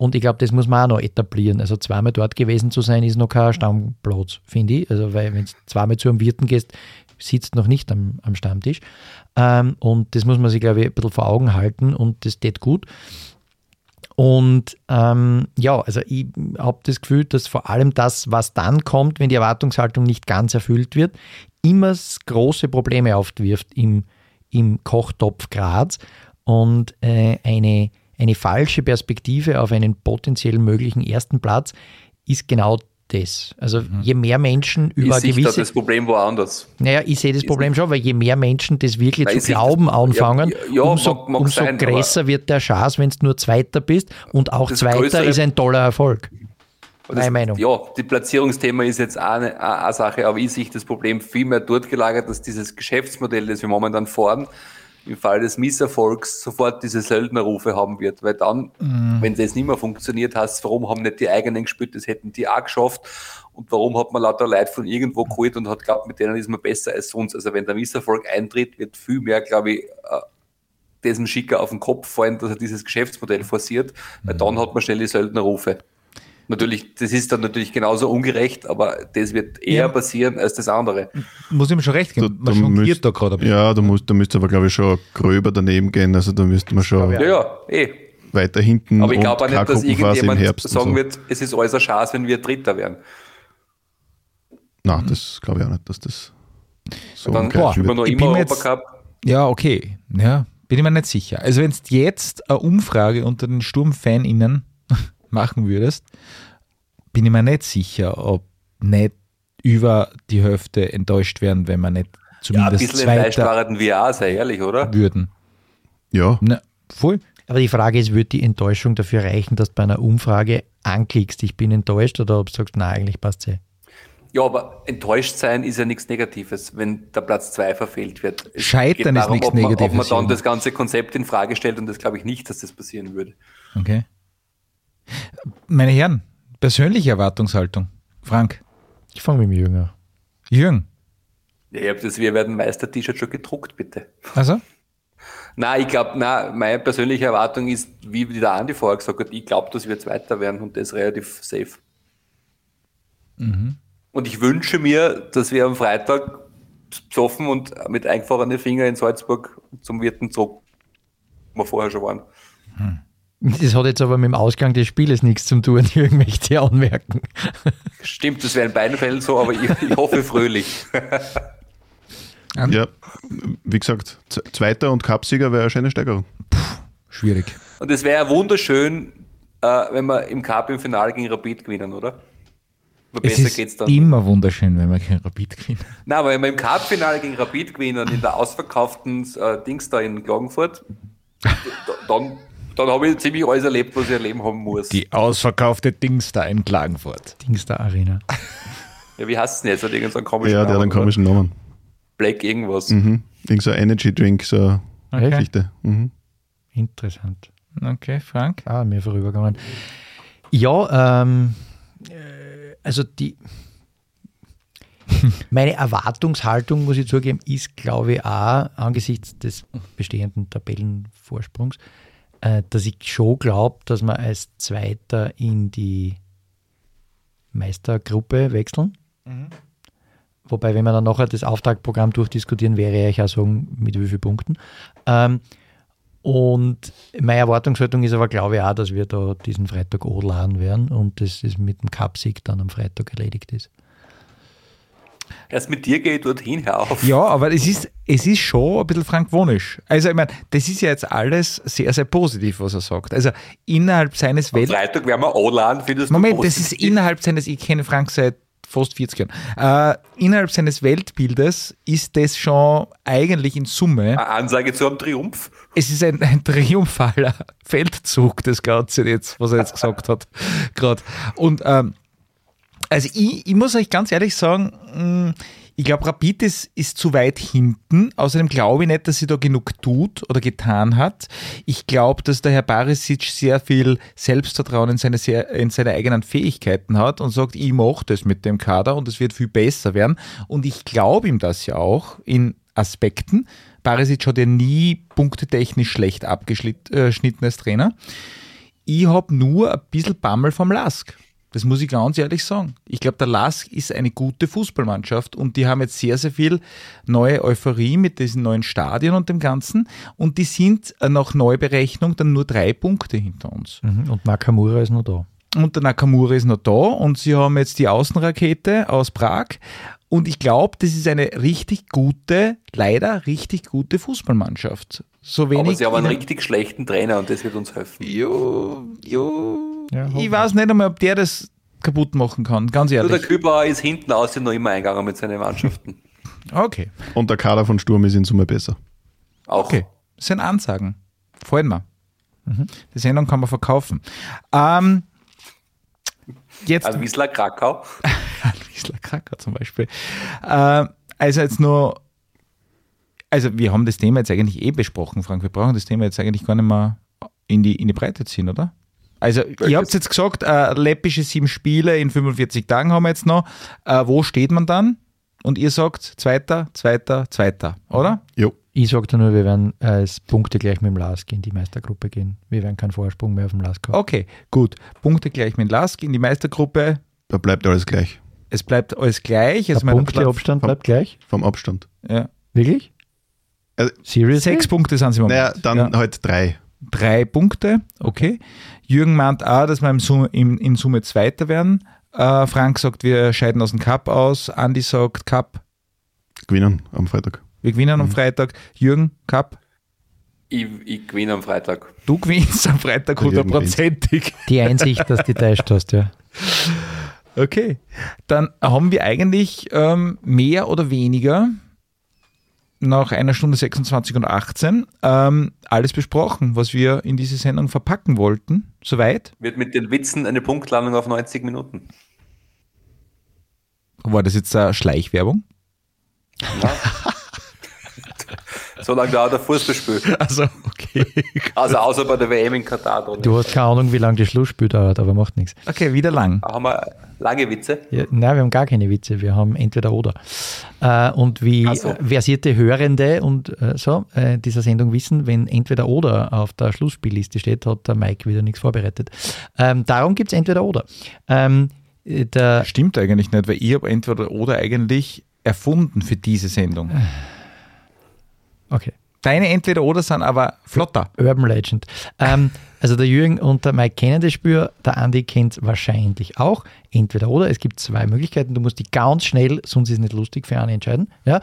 Und ich glaube, das muss man auch noch etablieren. Also zweimal dort gewesen zu sein, ist noch kein Stammplatz, finde ich. Also weil wenn du zweimal zu einem Wirten gehst, sitzt noch nicht am, am Stammtisch. Ähm, und das muss man sich, glaube ich, ein bisschen vor Augen halten und das geht gut. Und ähm, ja, also ich habe das Gefühl, dass vor allem das, was dann kommt, wenn die Erwartungshaltung nicht ganz erfüllt wird, immer große Probleme aufwirft im, im Kochtopf Graz und äh, eine, eine falsche Perspektive auf einen potenziell möglichen ersten Platz ist genau das. Also mhm. je mehr Menschen über ich gewisse... Da das Problem woanders. Naja, ich sehe das Problem schon, weil je mehr Menschen das wirklich Nein, zu glauben das, anfangen, ja, ja, umso, mag, mag umso sein, größer wird der Chance, wenn du nur Zweiter bist. Und auch Zweiter größere, ist ein toller Erfolg. Das, Meine Meinung. Ja, die Platzierungsthema ist jetzt eine, eine Sache, aber ich sehe das Problem viel mehr dort gelagert, dass dieses Geschäftsmodell, das wir momentan fahren, im Fall des Misserfolgs sofort diese Söldnerrufe haben wird. Weil dann, mhm. wenn das nicht mehr funktioniert, heißt warum haben nicht die eigenen gespielt, das hätten die auch geschafft. Und warum hat man lauter Leute von irgendwo geholt und hat glaubt, mit denen ist man besser als sonst. Also wenn der Misserfolg eintritt, wird viel mehr, glaube ich, äh, diesem Schicker auf den Kopf fallen, dass er dieses Geschäftsmodell forciert, weil mhm. dann hat man schnell die Söldnerrufe. Natürlich, das ist dann natürlich genauso ungerecht, aber das wird eher ja. passieren als das andere. Muss ich mir schon recht geben. Man jongliert da gerade ein. Ja, da, musst, da müsste aber, glaube ich, schon gröber daneben gehen. Also da müsste man schon ja, ja, eh. weiter hinten. Aber ich glaube auch nicht, dass irgendjemand sagen so. wird, es ist äußerst Chance, wenn wir Dritter werden. Nein, das glaube ich auch nicht, dass das so dann boah, wir noch immer Europacup. Ja, okay. Ja, bin ich mir nicht sicher. Also wenn es jetzt eine Umfrage unter den SturmfanInnen machen würdest, bin ich mir nicht sicher, ob nicht über die Hälfte enttäuscht werden, wenn man nicht zumindest ja, ein bisschen enttäuscht waren wir auch, sei ehrlich, oder? Würden. Ja. Na, voll. Aber die Frage ist, wird die Enttäuschung dafür reichen, dass du bei einer Umfrage anklickst, ich bin enttäuscht, oder ob du sagst, nein, eigentlich passt es ja, aber enttäuscht sein ist ja nichts Negatives, wenn der Platz 2 verfehlt wird. Es Scheitern darum, ist nichts Negatives. Ob man dann das ganze Konzept in Frage stellt und das glaube ich nicht, dass das passieren würde. Okay. Meine Herren, persönliche Erwartungshaltung. Frank. Ich fange mit dem Jünger. Jürgen. Ja, ich habe das Wir werden Meister-T-Shirt schon gedruckt, bitte. Also? Nein, ich glaube, meine persönliche Erwartung ist, wie der Andi vorher gesagt hat, ich glaube, dass wir Zweiter werden und das relativ safe. Mhm. Und ich wünsche mir, dass wir am Freitag besoffen und mit eingefahrenen Finger in Salzburg zum Wirten zurück, wo wir vorher schon waren. Hm. Das hat jetzt aber mit dem Ausgang des Spieles nichts zu tun, Jürgen möchte anmerken. Stimmt, das wäre in beiden Fällen so, aber ich, ich hoffe fröhlich. ja, wie gesagt, Zweiter und Cupsieger wäre eine schöne Steigerung. Puh, schwierig. Und es wäre wunderschön, äh, wenn wir im Cup im Finale gegen Rapid gewinnen, oder? Aber es ist geht's dann. immer wunderschön, wenn wir gegen Rapid gewinnen. Nein, aber wenn wir im Cup-Finale gegen Rapid gewinnen, in der ausverkauften äh, Dings da in Klagenfurt, dann dann habe ich ziemlich alles erlebt, was ich erleben haben muss. Die ausverkaufte Dingster in Klagenfurt. Dingster Arena. ja, wie heißt es denn jetzt? Hat irgendeinen komischen ja, der hat einen komischen Namen. Black irgendwas. Mhm. Irgend so Energy Drink, so okay. Geschichte. Mhm. Interessant. Okay, Frank? Ah, mir vorübergegangen. Ja, ähm, äh, also die, meine Erwartungshaltung, muss ich zugeben, ist, glaube ich, auch angesichts des bestehenden Tabellenvorsprungs, äh, dass ich schon glaube, dass wir als Zweiter in die Meistergruppe wechseln. Mhm. Wobei, wenn wir dann nachher das Auftragprogramm durchdiskutieren, wäre ich auch sagen, mit wie vielen Punkten. Ähm, und meine Erwartungshaltung ist aber, glaube ich, auch, dass wir da diesen Freitag laden werden und das ist mit dem Cup-Sieg dann am Freitag erledigt ist. Erst mit dir gehe ich dorthin, hör auf. Ja, aber es ist, es ist schon ein bisschen frankwonisch. Also, ich meine, das ist ja jetzt alles sehr, sehr positiv, was er sagt. Also, innerhalb seines Welt. Freitag werden wir anladen, findest Moment, du Moment, das ist innerhalb seines, ich kenne Frank seit fast 40 Jahren. Äh, innerhalb seines Weltbildes ist das schon eigentlich in Summe, Eine Ansage zu einem Triumph. es ist ein, ein triumphaler Feldzug, das Ganze jetzt, was er jetzt gesagt hat, gerade. Und ähm, also ich, ich muss euch ganz ehrlich sagen, mh, ich glaube, Rapid ist, ist zu weit hinten. Außerdem glaube ich nicht, dass sie da genug tut oder getan hat. Ich glaube, dass der Herr Barisic sehr viel Selbstvertrauen in seine, sehr, in seine eigenen Fähigkeiten hat und sagt, ich mache das mit dem Kader und es wird viel besser werden. Und ich glaube ihm das ja auch in Aspekten. Barisic hat ja nie punktetechnisch schlecht abgeschnitten als Trainer. Ich habe nur ein bisschen Bammel vom Lask. Das muss ich ganz ehrlich sagen. Ich glaube, der Lask ist eine gute Fußballmannschaft und die haben jetzt sehr, sehr viel neue Euphorie mit diesen neuen Stadien und dem Ganzen. Und die sind äh, nach Neuberechnung dann nur drei Punkte hinter uns. Mhm. Und Nakamura ist noch da. Und der Nakamura ist noch da und sie haben jetzt die Außenrakete aus Prag. Und ich glaube, das ist eine richtig gute, leider richtig gute Fußballmannschaft. So wenig. Aber sie haben einen in- richtig schlechten Trainer und das wird uns helfen. Jo, jo. Ja, ich weiß nicht einmal, ob der das kaputt machen kann, ganz Nur der ehrlich. Kübauer ist hinten außen noch immer eingegangen mit seinen Mannschaften. Okay, Und der Kader von Sturm ist in Summe besser. Auch. okay. Das sind Ansagen. Freuen wir. Die Sendung kann man verkaufen. Ähm, jetzt Ein Wiesler Krakau. Wiesler Kracker zum Beispiel. Äh, also jetzt nur, also wir haben das Thema jetzt eigentlich eh besprochen, Frank. Wir brauchen das Thema jetzt eigentlich gar nicht mehr in die, in die Breite ziehen, oder? Also ihr habt jetzt gesagt, äh, läppische sieben Spiele in 45 Tagen haben wir jetzt noch. Äh, wo steht man dann? Und ihr sagt Zweiter, Zweiter, Zweiter, oder? Jo. Ich sage da nur, wir werden als Punkte gleich mit dem Lask in die Meistergruppe gehen. Wir werden keinen Vorsprung mehr auf dem Lask haben. Okay, gut. Punkte gleich mit Lask in die Meistergruppe. Da bleibt alles gleich. Es bleibt alles gleich. Also Der mein Punkteabstand bleibt gleich? Vom Abstand. Ja. Wirklich? Also, Seriously? Sechs Punkte sind sie im Moment. naja, dann Ja. halt drei. drei Punkte, okay. Jürgen meint auch, dass wir im Summe, in, in Summe Zweiter werden. Äh, Frank sagt, wir scheiden aus dem Cup aus. Andi sagt, Cup, Gewinnen am Freitag. Wir gewinnen Mhm. am Freitag. Jürgen, Cup, Ich, ich gewinne am Freitag. du gewinnst am Freitag hundertprozentig. Die Einsicht, dass du täuscht hast, ja. Okay. Dann haben wir eigentlich ähm, mehr oder weniger nach einer Stunde 26 und 18 ähm, alles besprochen, was wir in diese Sendung verpacken wollten. Soweit. Wird mit den Witzen eine Punktlandung auf 90 Minuten. War das jetzt eine Schleichwerbung? So lange dauert der Fußballspiel. Also, okay. Also außer bei der WM in Katar. Da Du hast keine Ahnung, wie lange das Schlussspiel dauert, aber macht nichts. Okay, wieder lang. haben wir lange Witze. Ja, nein, wir haben gar keine Witze, wir haben entweder oder. Äh, und wie so. versierte Hörende und äh, so äh, dieser Sendung wissen, wenn entweder oder auf der Schlussspielliste steht, hat der Mike wieder nichts vorbereitet. Ähm, darum gibt es entweder oder. Ähm, äh, der, Stimmt eigentlich nicht, weil ich habe entweder oder eigentlich erfunden für diese Sendung. Okay. Deine entweder oder sind aber flotter. Urban Legend. Ähm, also der Jürgen und der Mike kennen das Spiel, der Andi kennt es wahrscheinlich auch. Entweder oder. Es gibt zwei Möglichkeiten. Du musst die ganz schnell, sonst ist es nicht lustig für einen entscheiden. Ja?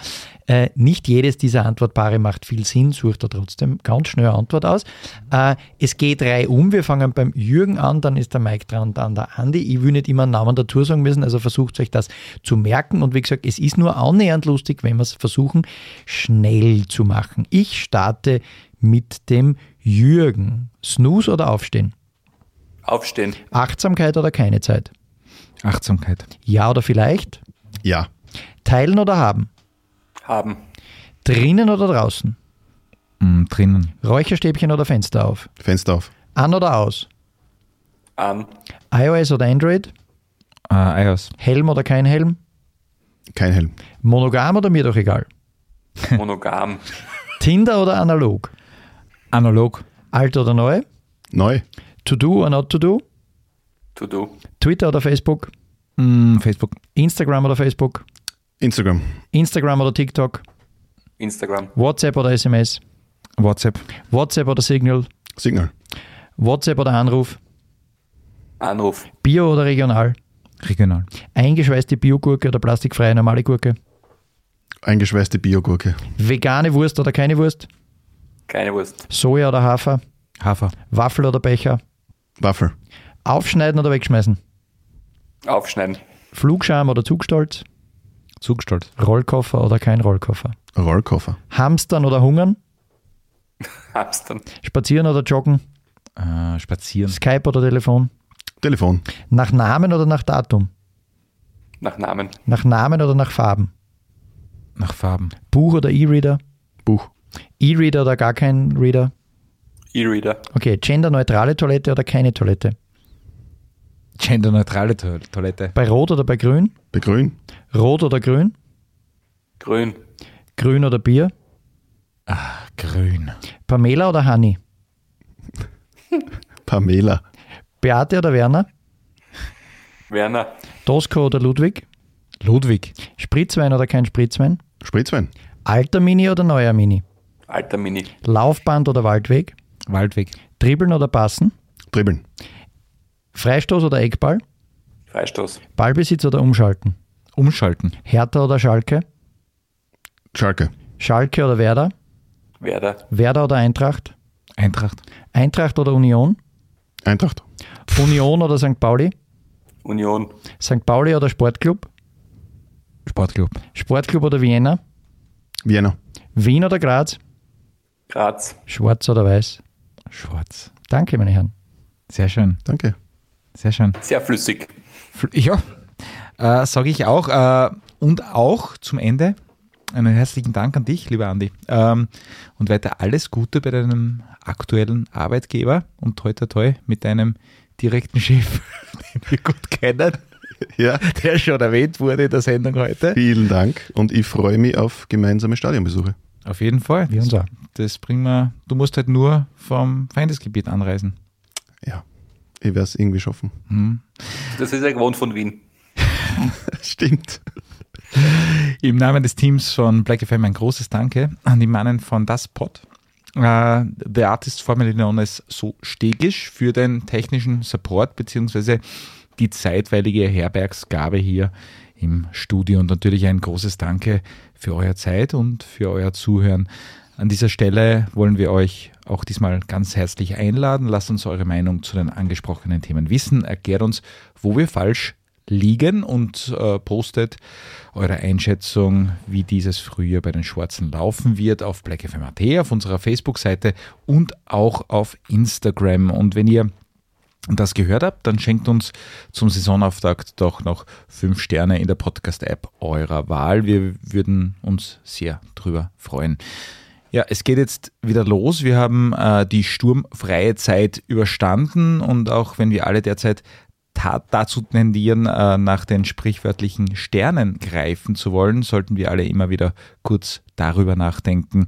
Äh, nicht jedes dieser Antwortpaare macht viel Sinn, sucht er trotzdem ganz schnell eine Antwort aus. Äh, es geht drei um. Wir fangen beim Jürgen an, dann ist der Mike dran, dann der Andi. Ich will nicht immer einen Namen dazu sagen müssen, also versucht euch das zu merken. Und wie gesagt, es ist nur annähernd lustig, wenn wir es versuchen, schnell zu machen. Ich starte mit dem Jürgen. Snooze oder Aufstehen? Aufstehen. Achtsamkeit oder keine Zeit? Achtsamkeit. Ja oder vielleicht? Ja. Teilen oder haben? Haben. Drinnen oder draußen? Mm, drinnen. Räucherstäbchen oder Fenster auf? Fenster auf. An oder aus? An. iOS oder Android? Äh, iOS. Helm oder kein Helm? Kein Helm. Monogam oder mir doch egal? Monogam. Tinder oder analog? Analog. Alt oder neu? Neu. To do or not to do? To do. Twitter oder Facebook? Mm, Facebook. Instagram oder Facebook? Instagram. Instagram oder TikTok? Instagram. WhatsApp oder SMS? WhatsApp. WhatsApp oder Signal? Signal. WhatsApp oder Anruf? Anruf. Bio oder regional? Regional. Eingeschweißte Biogurke oder plastikfreie normale Gurke? Eingeschweißte Biogurke. Vegane Wurst oder keine Wurst? Keine Wurst. Soja oder Hafer? Hafer. Waffel oder Becher? Waffel. Aufschneiden oder wegschmeißen? Aufschneiden. Flugscham oder Zugstolz, Zugestalt. Rollkoffer oder kein Rollkoffer, Rollkoffer. Hamstern oder Hungern, Hamstern. Spazieren oder Joggen, Äh, spazieren. Skype oder Telefon, Telefon. nach Namen oder nach Datum, Nach Namen. nach Namen oder nach Farben, Nach Farben. Buch oder E-Reader, Buch. E-Reader oder gar kein Reader, E-Reader. okay, genderneutrale Toilette oder keine Toilette, Genderneutrale To Toilette. bei Rot oder bei Grün, Begrün. Rot oder Grün, Grün. Grün oder Bier, Grün. Pamela oder Hanni, Pamela. Beate oder Werner, Werner. Tosco oder Ludwig, Ludwig. Spritzwein oder kein Spritzwein, Spritzwein. alter Mini oder neuer Mini, Alter Mini. Laufband oder Waldweg, Waldweg. Dribbeln oder Passen, Dribbeln. Freistoß oder Eckball, Freistoß. Ballbesitz oder Umschalten, Umschalten. Hertha oder Schalke, Schalke. Schalke oder Werder, Werder. Werder oder Eintracht, Eintracht. Eintracht oder Union, Eintracht. Union oder St. Pauli, Union. St. Pauli oder Sportclub, Sportclub. Sportclub oder Vienna, Vienna. Wien oder Graz, Graz. schwarz oder weiß. Schwarz. Danke, meine Herren. Sehr schön. Danke. Sehr schön. Sehr flüssig. Fl- Ja, äh, sage ich auch. Äh, und auch zum Ende einen herzlichen Dank an dich, lieber Andi. Ähm, und weiter alles Gute bei deinem aktuellen Arbeitgeber und toi toi toi mit deinem direkten Chef, den wir gut kennen, Ja. der schon erwähnt wurde in der Sendung heute. Vielen Dank und ich freue mich auf gemeinsame Stadionbesuche. Auf jeden Fall. Wir uns auch. Das bringen wir. Du musst halt nur vom Feindesgebiet anreisen. Ja. Ich werde es irgendwie schaffen. Hm. Das ist ja gewohnt von Wien. Stimmt. Im Namen des Teams von Black FM ein großes Danke an die Mannen von Das Pod. Äh, the Artist formerly known as So Stegisch für den technischen Support beziehungsweise die zeitweilige Herbergsgabe hier im Studio und natürlich ein großes Danke für eure Zeit und für euer Zuhören. An dieser Stelle wollen wir euch auch diesmal ganz herzlich einladen. Lasst uns eure Meinung zu den angesprochenen Themen wissen. Erklärt uns, wo wir falsch liegen und äh, postet eure Einschätzung, wie dieses Frühjahr bei den Schwarzen laufen wird, auf blackfm.at, auf unserer Facebook-Seite und auch auf Instagram. Und wenn ihr das gehört habt, dann schenkt uns zum Saisonauftakt doch noch fünf Sterne in der Podcast-App eurer Wahl. Wir würden uns sehr drüber freuen. Ja, es geht jetzt wieder los. Wir haben äh, die sturmfreie Zeit überstanden und auch wenn wir alle derzeit dazu tendieren, äh, nach den sprichwörtlichen Sternen greifen zu wollen, sollten wir alle immer wieder kurz darüber nachdenken,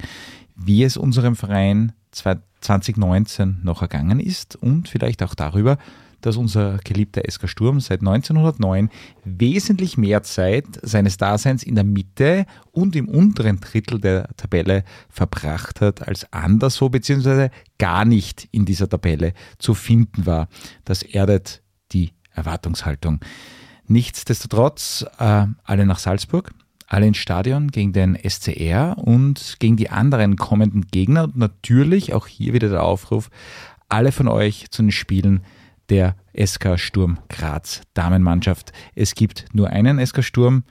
wie es unserem Verein 2019 noch ergangen ist und vielleicht auch darüber, dass unser geliebter SK Sturm seit 1909 wesentlich mehr Zeit seines Daseins in der Mitte und im unteren Drittel der Tabelle verbracht hat als anderswo, beziehungsweise gar nicht in dieser Tabelle zu finden war. Das erdet die Erwartungshaltung. Nichtsdestotrotz, äh, alle nach Salzburg, alle ins Stadion gegen den SCR und gegen die anderen kommenden Gegner und natürlich auch hier wieder der Aufruf, alle von euch zu den Spielen der SK Sturm Graz Damenmannschaft. Es gibt nur einen SK Sturm,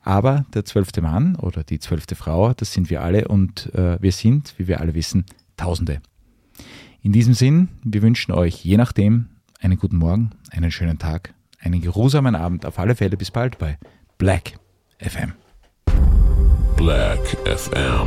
aber der zwölfte Mann oder die zwölfte Frau, das sind wir alle und äh, wir sind, wie wir alle wissen, Tausende. In diesem Sinn, wir wünschen euch je nachdem einen guten Morgen, einen schönen Tag, einen geruhsamen Abend, auf alle Fälle bis bald bei Black FM. Black FM.